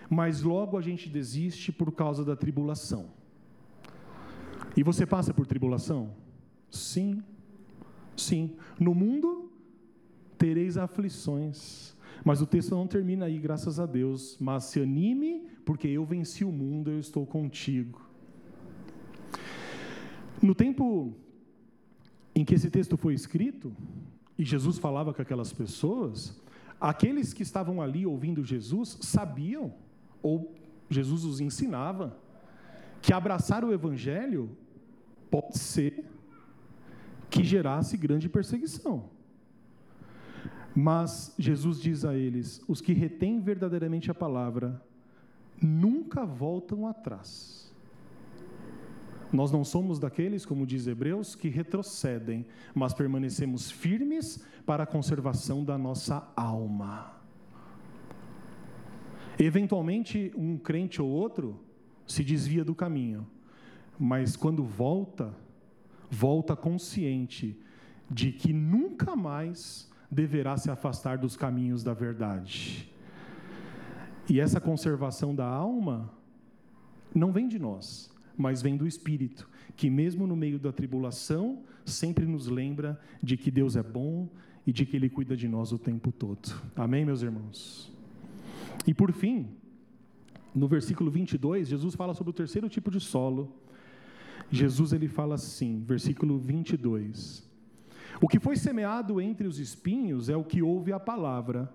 mas logo a gente desiste por causa da tribulação. E você passa por tribulação? Sim, sim. No mundo tereis aflições. Mas o texto não termina aí, graças a Deus. Mas se anime, porque eu venci o mundo, eu estou contigo. No tempo em que esse texto foi escrito, e Jesus falava com aquelas pessoas, Aqueles que estavam ali ouvindo Jesus sabiam, ou Jesus os ensinava, que abraçar o Evangelho pode ser que gerasse grande perseguição. Mas Jesus diz a eles: os que retêm verdadeiramente a palavra nunca voltam atrás. Nós não somos daqueles, como diz Hebreus, que retrocedem, mas permanecemos firmes para a conservação da nossa alma. Eventualmente, um crente ou outro se desvia do caminho, mas quando volta, volta consciente de que nunca mais deverá se afastar dos caminhos da verdade. E essa conservação da alma não vem de nós, mas vem do Espírito, que mesmo no meio da tribulação, sempre nos lembra de que Deus é bom e de que Ele cuida de nós o tempo todo. Amém, meus irmãos? E por fim, no versículo 22, Jesus fala sobre o terceiro tipo de solo. Jesus ele fala assim, versículo 22. O que foi semeado entre os espinhos é o que ouve a palavra.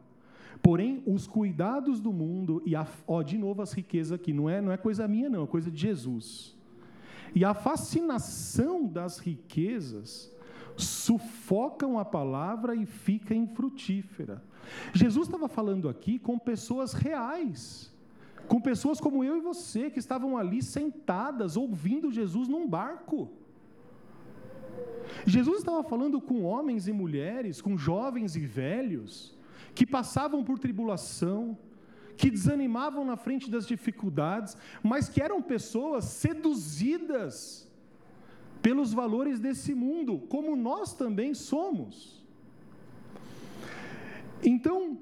Porém, os cuidados do mundo e a, ó, de novo as riquezas aqui, não é, não é coisa minha não, é coisa de Jesus. E a fascinação das riquezas sufocam a palavra e fica infrutífera. Jesus estava falando aqui com pessoas reais, com pessoas como eu e você, que estavam ali sentadas, ouvindo Jesus num barco. Jesus estava falando com homens e mulheres, com jovens e velhos, que passavam por tribulação, que desanimavam na frente das dificuldades, mas que eram pessoas seduzidas pelos valores desse mundo, como nós também somos. Então,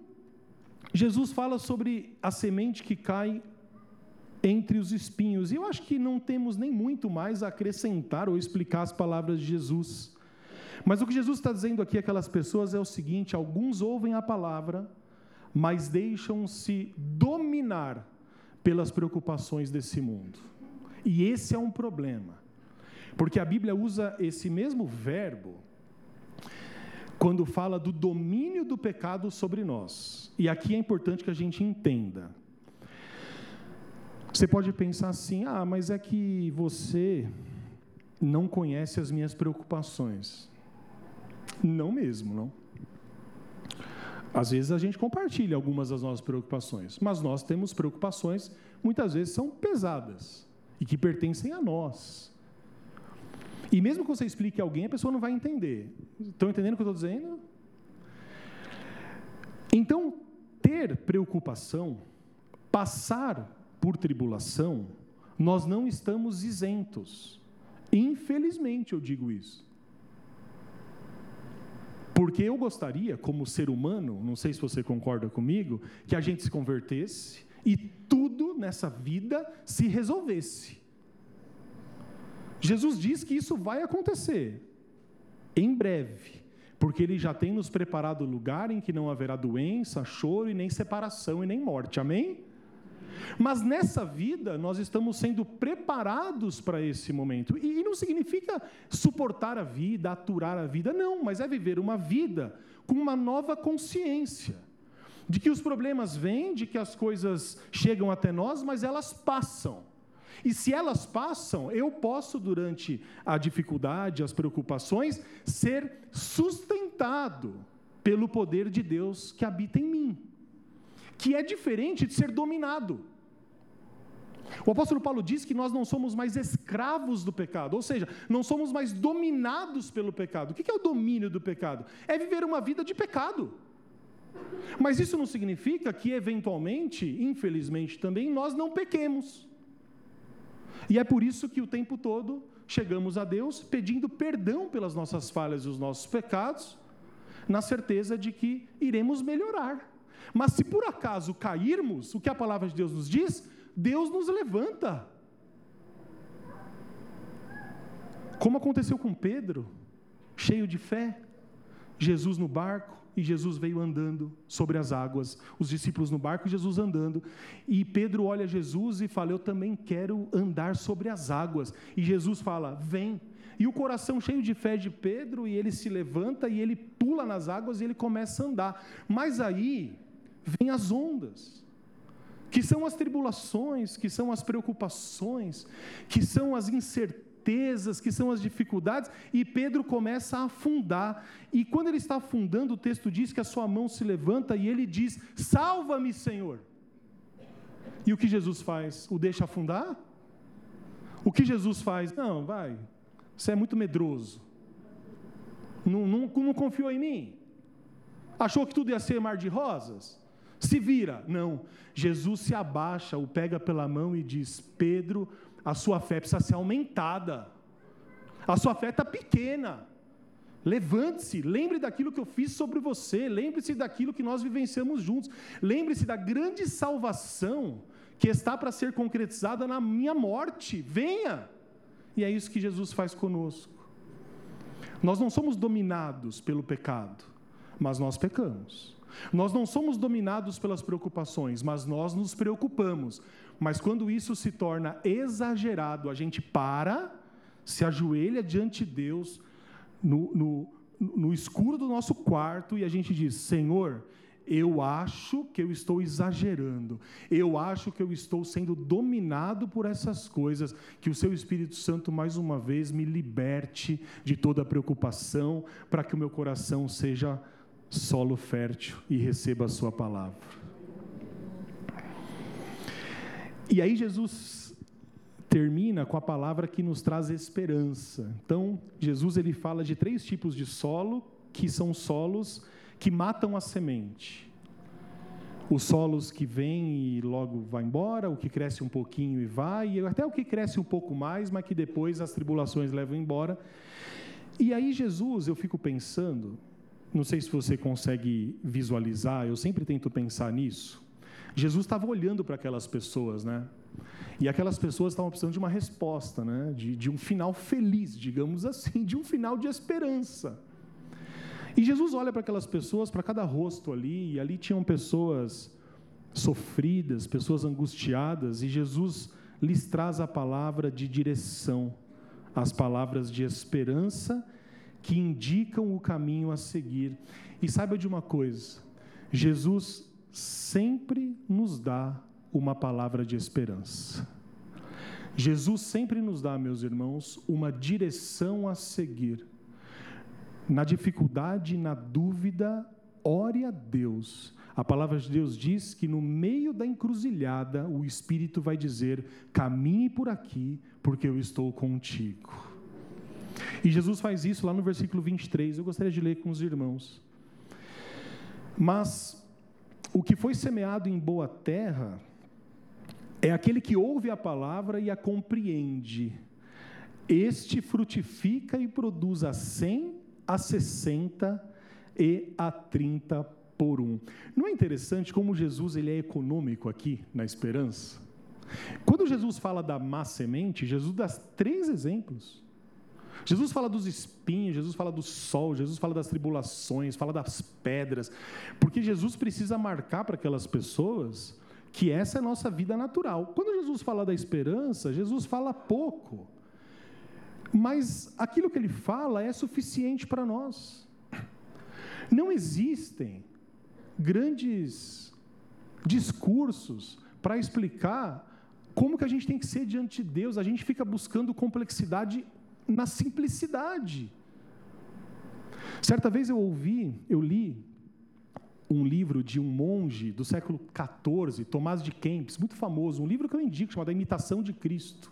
Jesus fala sobre a semente que cai entre os espinhos. E eu acho que não temos nem muito mais a acrescentar ou explicar as palavras de Jesus. Mas o que Jesus está dizendo aqui àquelas pessoas é o seguinte: alguns ouvem a palavra, mas deixam-se dominar pelas preocupações desse mundo. E esse é um problema, porque a Bíblia usa esse mesmo verbo quando fala do domínio do pecado sobre nós. E aqui é importante que a gente entenda. Você pode pensar assim: ah, mas é que você não conhece as minhas preocupações. Não mesmo, não. Às vezes a gente compartilha algumas das nossas preocupações, mas nós temos preocupações, muitas vezes são pesadas e que pertencem a nós. E mesmo que você explique a alguém, a pessoa não vai entender. Estão entendendo o que eu estou dizendo? Então, ter preocupação, passar por tribulação, nós não estamos isentos. Infelizmente, eu digo isso. Porque eu gostaria, como ser humano, não sei se você concorda comigo, que a gente se convertesse e tudo nessa vida se resolvesse. Jesus diz que isso vai acontecer em breve, porque ele já tem nos preparado lugar em que não haverá doença, choro e nem separação e nem morte. Amém? Mas nessa vida, nós estamos sendo preparados para esse momento. E, não significa suportar a vida, aturar a vida, não, mas é viver uma vida com uma nova consciência. De que os problemas vêm, de que as coisas chegam até nós, mas elas passam. E se elas passam, eu posso, durante a dificuldade, as preocupações, ser sustentado pelo poder de Deus que habita em mim, que é diferente de ser dominado. O apóstolo Paulo diz que nós não somos mais escravos do pecado, ou seja, não somos mais dominados pelo pecado. O que é o domínio do pecado? É viver uma vida de pecado. Mas isso não significa que, eventualmente, infelizmente também, nós não pequemos. E é por isso que o tempo todo chegamos a Deus pedindo perdão pelas nossas falhas e os nossos pecados, na certeza de que iremos melhorar. Mas se por acaso cairmos, o que a palavra de Deus nos diz? Deus nos levanta. Como aconteceu com Pedro, cheio de fé, Jesus no barco e Jesus veio andando sobre as águas, os discípulos no barco e Jesus andando. E Pedro olha Jesus e fala: Eu também quero andar sobre as águas. E Jesus fala: Vem. e o coração cheio de fé de Pedro, e ele se levanta e ele pula nas águas e ele começa a andar. Mas aí vem as ondas, que são as tribulações, que são as preocupações, que são as incertezas, que são as dificuldades, e Pedro começa a afundar. E quando ele está afundando, o texto diz que a sua mão se levanta e ele diz: Salva-me, Senhor. E o que Jesus faz? O deixa afundar? O que Jesus faz? Não, vai, você é muito medroso. Não, não, não confiou em mim? Achou que tudo ia ser mar de rosas? Se vira. Não. Jesus se abaixa, o pega pela mão e diz: Pedro, a sua fé precisa ser aumentada. A sua fé está pequena. Levante-se, lembre daquilo que eu fiz sobre você, lembre-se daquilo que nós vivenciamos juntos, lembre-se da grande salvação que está para ser concretizada na minha morte. Venha! E é isso que Jesus faz conosco. Nós não somos dominados pelo pecado, mas nós pecamos. Nós não somos dominados pelas preocupações, mas nós nos preocupamos. Mas quando isso se torna exagerado, a gente para, se ajoelha diante de Deus, no, no, no escuro do nosso quarto, e a gente diz: Senhor, eu acho que eu estou exagerando, eu acho que eu estou sendo dominado por essas coisas, que o Seu Espírito Santo, mais uma vez, me liberte de toda preocupação, para que o meu coração seja solo fértil e receba a Sua palavra. E aí, Jesus termina com a palavra que nos traz esperança. Então, Jesus ele fala de três tipos de solo, que são solos que matam a semente. Os solos que vêm e logo vai embora, o que cresce um pouquinho e vai, e até o que cresce um pouco mais, mas que depois as tribulações levam embora. E aí Jesus, eu fico pensando, não sei se você consegue visualizar, eu sempre tento pensar nisso. Jesus estava olhando para aquelas pessoas, né? E aquelas pessoas estavam precisando de uma resposta, né? De, de um final feliz, digamos assim, de um final de esperança. E Jesus olha para aquelas pessoas, para cada rosto ali, e ali tinham pessoas sofridas, pessoas angustiadas, e Jesus lhes traz a palavra de direção, as palavras de esperança que indicam o caminho a seguir. E saiba de uma coisa: Jesus sempre nos dá uma palavra de esperança. Jesus sempre nos dá, meus irmãos, uma direção a seguir. Na dificuldade, na dúvida, ore a Deus. A palavra de Deus diz que no meio da encruzilhada, o Espírito vai dizer: caminhe por aqui, porque eu estou contigo. E Jesus faz isso lá no versículo 23. Eu gostaria de ler com os irmãos. Mas o que foi semeado em boa terra é aquele que ouve a palavra e a compreende. Este frutifica e produz a cem a 60 e a 30 por um. Não é interessante como Jesus ele é econômico aqui na esperança? Quando Jesus fala da má semente, Jesus dá três exemplos. Jesus fala dos espinhos, Jesus fala do sol, Jesus fala das tribulações, fala das pedras, porque Jesus precisa marcar para aquelas pessoas que essa é a nossa vida natural. Quando Jesus fala da esperança, Jesus fala pouco. Mas aquilo que ele fala é suficiente para nós. Não existem grandes discursos para explicar como que a gente tem que ser diante de Deus. A gente fica buscando complexidade na simplicidade. Certa vez eu ouvi, eu li um livro de um monge do século XIV, Tomás de Kempis, muito famoso, um livro que eu indico, chamado A Imitação de Cristo.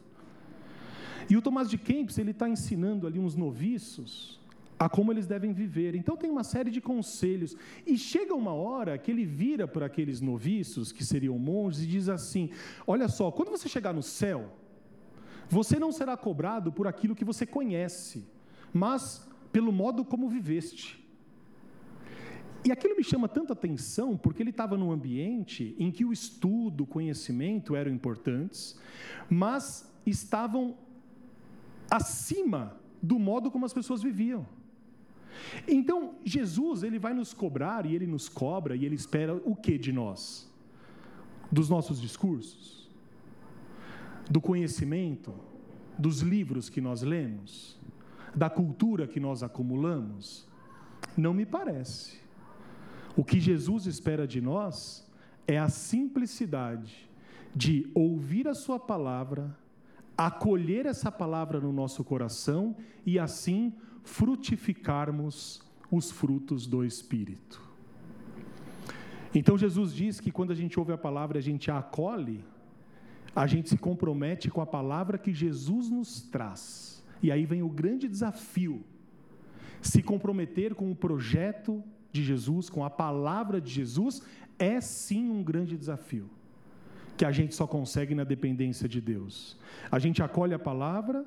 E o Tomás de Kempis, ele está ensinando ali uns noviços a como eles devem viver. Então tem uma série de conselhos. E chega uma hora que ele vira para aqueles noviços, que seriam monges, e diz assim: Olha só, quando você chegar no céu, você não será cobrado por aquilo que você conhece, mas pelo modo como viveste. E aquilo me chama tanta atenção porque ele estava num ambiente em que o estudo, o conhecimento eram importantes, mas estavam acima do modo como as pessoas viviam. Então, Jesus, ele vai nos cobrar e ele nos cobra e ele espera o que de nós? Dos nossos discursos? Do conhecimento? Dos livros que nós lemos? da cultura que nós acumulamos? Não me parece. O que Jesus espera de nós é a simplicidade de ouvir a Sua palavra, acolher essa palavra no nosso coração e assim frutificarmos os frutos do Espírito. Então Jesus diz que quando a gente ouve a palavra, a gente a acolhe, a gente se compromete com a palavra que Jesus nos traz. E aí vem o grande desafio: se comprometer com o projeto de Jesus, com a palavra de Jesus, é sim um grande desafio, que a gente só consegue na dependência de Deus. A gente acolhe a palavra,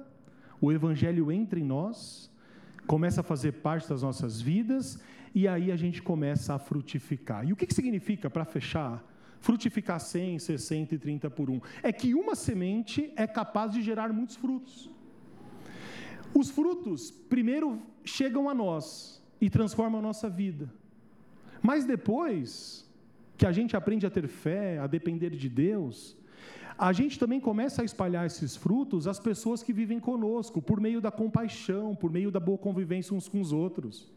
o evangelho entra em nós, começa a fazer parte das nossas vidas, e aí a gente começa a frutificar. E o que, que significa, para fechar, frutificar 100, 60 e 30 por um? É que uma semente é capaz de gerar muitos frutos. Os frutos, primeiro, chegam a nós e transformam a nossa vida. Mas depois que a gente aprende a ter fé, a depender de Deus, a gente também começa a espalhar esses frutos às pessoas que vivem conosco, por meio da compaixão, por meio da boa convivência uns com os outros.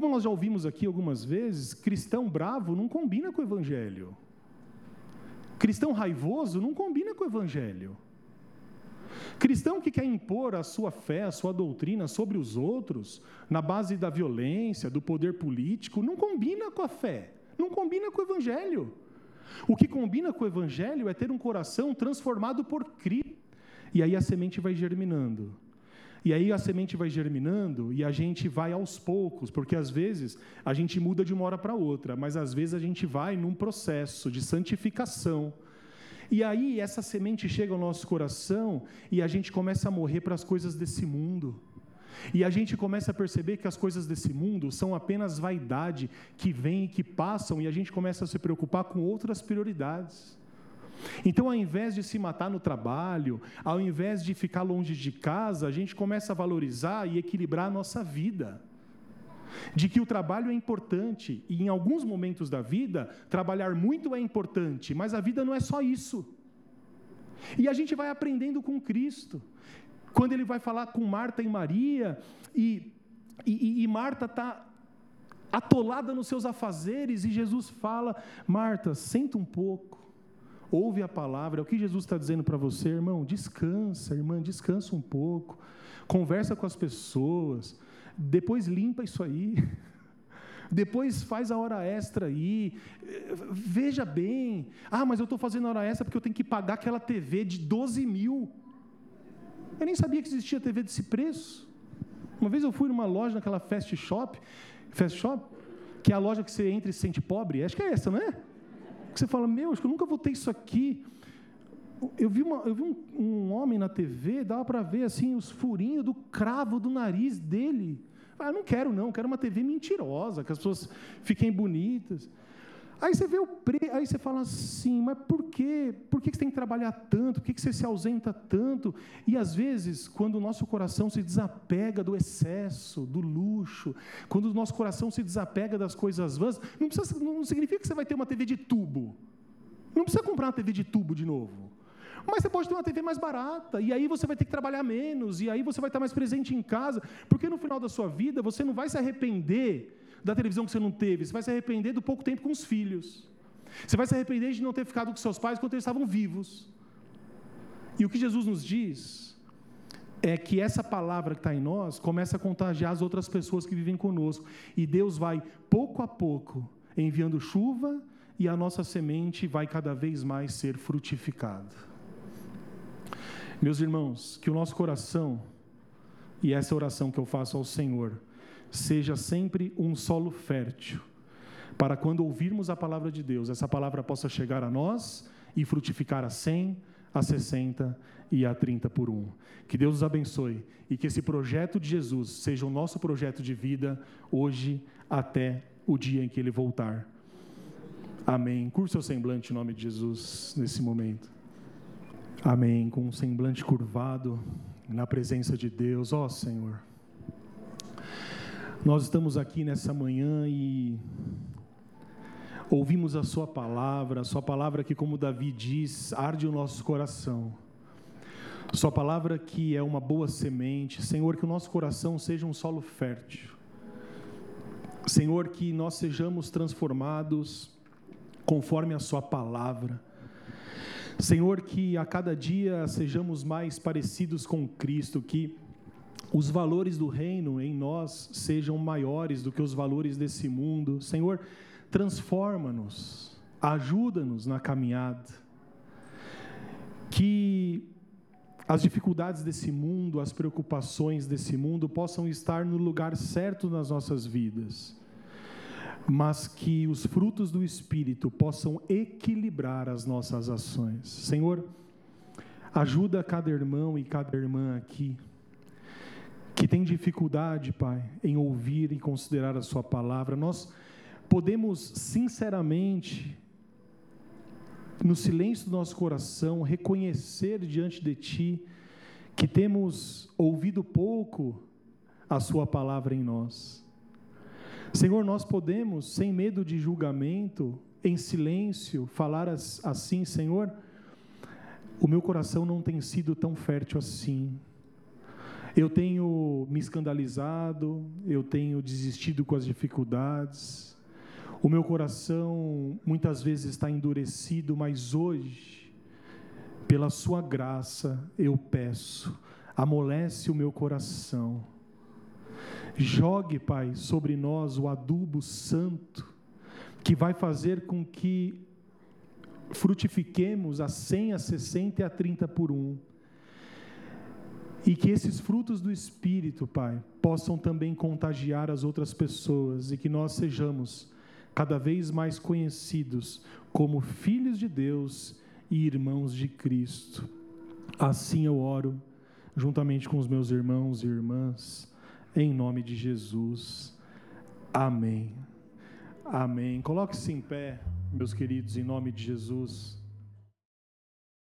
Como nós já ouvimos aqui algumas vezes, cristão bravo não combina com o evangelho. Cristão raivoso não combina com o evangelho. Cristão que quer impor a sua fé, a sua doutrina sobre os outros, na base da violência, do poder político, não combina com a fé, não combina com o Evangelho. O que combina com o Evangelho é ter um coração transformado por Cristo. E aí a semente vai germinando. E aí a semente vai germinando e a gente vai aos poucos, porque às vezes a gente muda de uma hora para outra, mas às vezes a gente vai num processo de santificação. E aí essa semente chega ao nosso coração e a gente começa a morrer para as coisas desse mundo. E a gente começa a perceber que as coisas desse mundo são apenas vaidade que vem e que passam, e a gente começa a se preocupar com outras prioridades. Então, ao invés de se matar no trabalho, ao invés de ficar longe de casa, a gente começa a valorizar e equilibrar a nossa vida. De que o trabalho é importante, e em alguns momentos da vida, trabalhar muito é importante, mas a vida não é só isso. E a gente vai aprendendo com Cristo. Quando ele vai falar com Marta e Maria, e, e, e Marta está atolada nos seus afazeres, e Jesus fala: Marta, senta um pouco ouve a palavra, é o que Jesus está dizendo para você, irmão, descansa, irmã, descansa um pouco, conversa com as pessoas, depois limpa isso aí, depois faz a hora extra aí, veja bem, ah, mas eu estou fazendo a hora extra porque eu tenho que pagar aquela TV de 12 mil, eu nem sabia que existia TV desse preço, uma vez eu fui numa loja, naquela Fast Shop, Fast Shop, que é a loja que você entra e se sente pobre, acho que é essa, não é? Você fala, meu, acho que eu nunca vou ter isso aqui. Eu vi, uma, eu vi um, um homem na TV, dava para ver assim os furinhos do cravo do nariz dele. Ah, eu não quero não, quero uma TV mentirosa, que as pessoas fiquem bonitas. Aí você vê o pre... aí você fala assim, mas por quê? Por que você tem que trabalhar tanto? Por que você se ausenta tanto? E às vezes, quando o nosso coração se desapega do excesso, do luxo, quando o nosso coração se desapega das coisas vãs, não, precisa, não significa que você vai ter uma TV de tubo. Não precisa comprar uma TV de tubo de novo. Mas você pode ter uma TV mais barata, e aí você vai ter que trabalhar menos, e aí você vai estar mais presente em casa, porque no final da sua vida você não vai se arrepender da televisão que você não teve, você vai se arrepender do pouco tempo com os filhos. Você vai se arrepender de não ter ficado com seus pais quando eles estavam vivos. E o que Jesus nos diz é que essa palavra que está em nós começa a contagiar as outras pessoas que vivem conosco. E Deus vai, pouco a pouco, enviando chuva e a nossa semente vai cada vez mais ser frutificada. Meus irmãos, que o nosso coração, e essa é oração que eu faço ao Senhor, seja sempre um solo fértil, para quando ouvirmos a palavra de Deus, essa palavra possa chegar a nós e frutificar a 100, a 60 e a 30 por um. Que Deus os abençoe e que esse projeto de Jesus seja o nosso projeto de vida hoje até o dia em que ele voltar. Amém. Curse seu semblante em nome de Jesus nesse momento. Amém. Com um semblante curvado na presença de Deus, ó Senhor. Nós estamos aqui nessa manhã e ouvimos a Sua palavra, a Sua palavra que, como Davi diz, arde o nosso coração. Sua palavra que é uma boa semente. Senhor, que o nosso coração seja um solo fértil. Senhor, que nós sejamos transformados conforme a Sua palavra. Senhor, que a cada dia sejamos mais parecidos com Cristo, que os valores do reino em nós sejam maiores do que os valores desse mundo. Senhor, transforma-nos, ajuda-nos na caminhada. Que as dificuldades desse mundo, as preocupações desse mundo possam estar no lugar certo nas nossas vidas, mas que os frutos do Espírito possam equilibrar as nossas ações. Senhor, ajuda cada irmão e cada irmã aqui que tem dificuldade, Pai, em ouvir e considerar a Sua palavra. Nós podemos sinceramente no silêncio do nosso coração, reconhecer diante de Ti que temos ouvido pouco a Sua palavra em nós. Senhor, nós podemos, sem medo de julgamento, em silêncio, falar assim: Senhor, o meu coração não tem sido tão fértil assim. Eu tenho me escandalizado, eu tenho desistido com as dificuldades, o meu coração muitas vezes está endurecido, mas hoje, pela Sua graça, eu peço, amolece o meu coração. Jogue, Pai, sobre nós o adubo santo, que vai fazer com que frutifiquemos a 100, a 60 e a 30 por um. E que esses frutos do Espírito, Pai, possam também contagiar as outras pessoas e que nós sejamos cada vez mais conhecidos como filhos de Deus e irmãos de Cristo. Assim eu oro, juntamente com os meus irmãos e irmãs, em nome de Jesus. Amém. Amém. Coloque-se em pé, meus queridos, em nome de Jesus.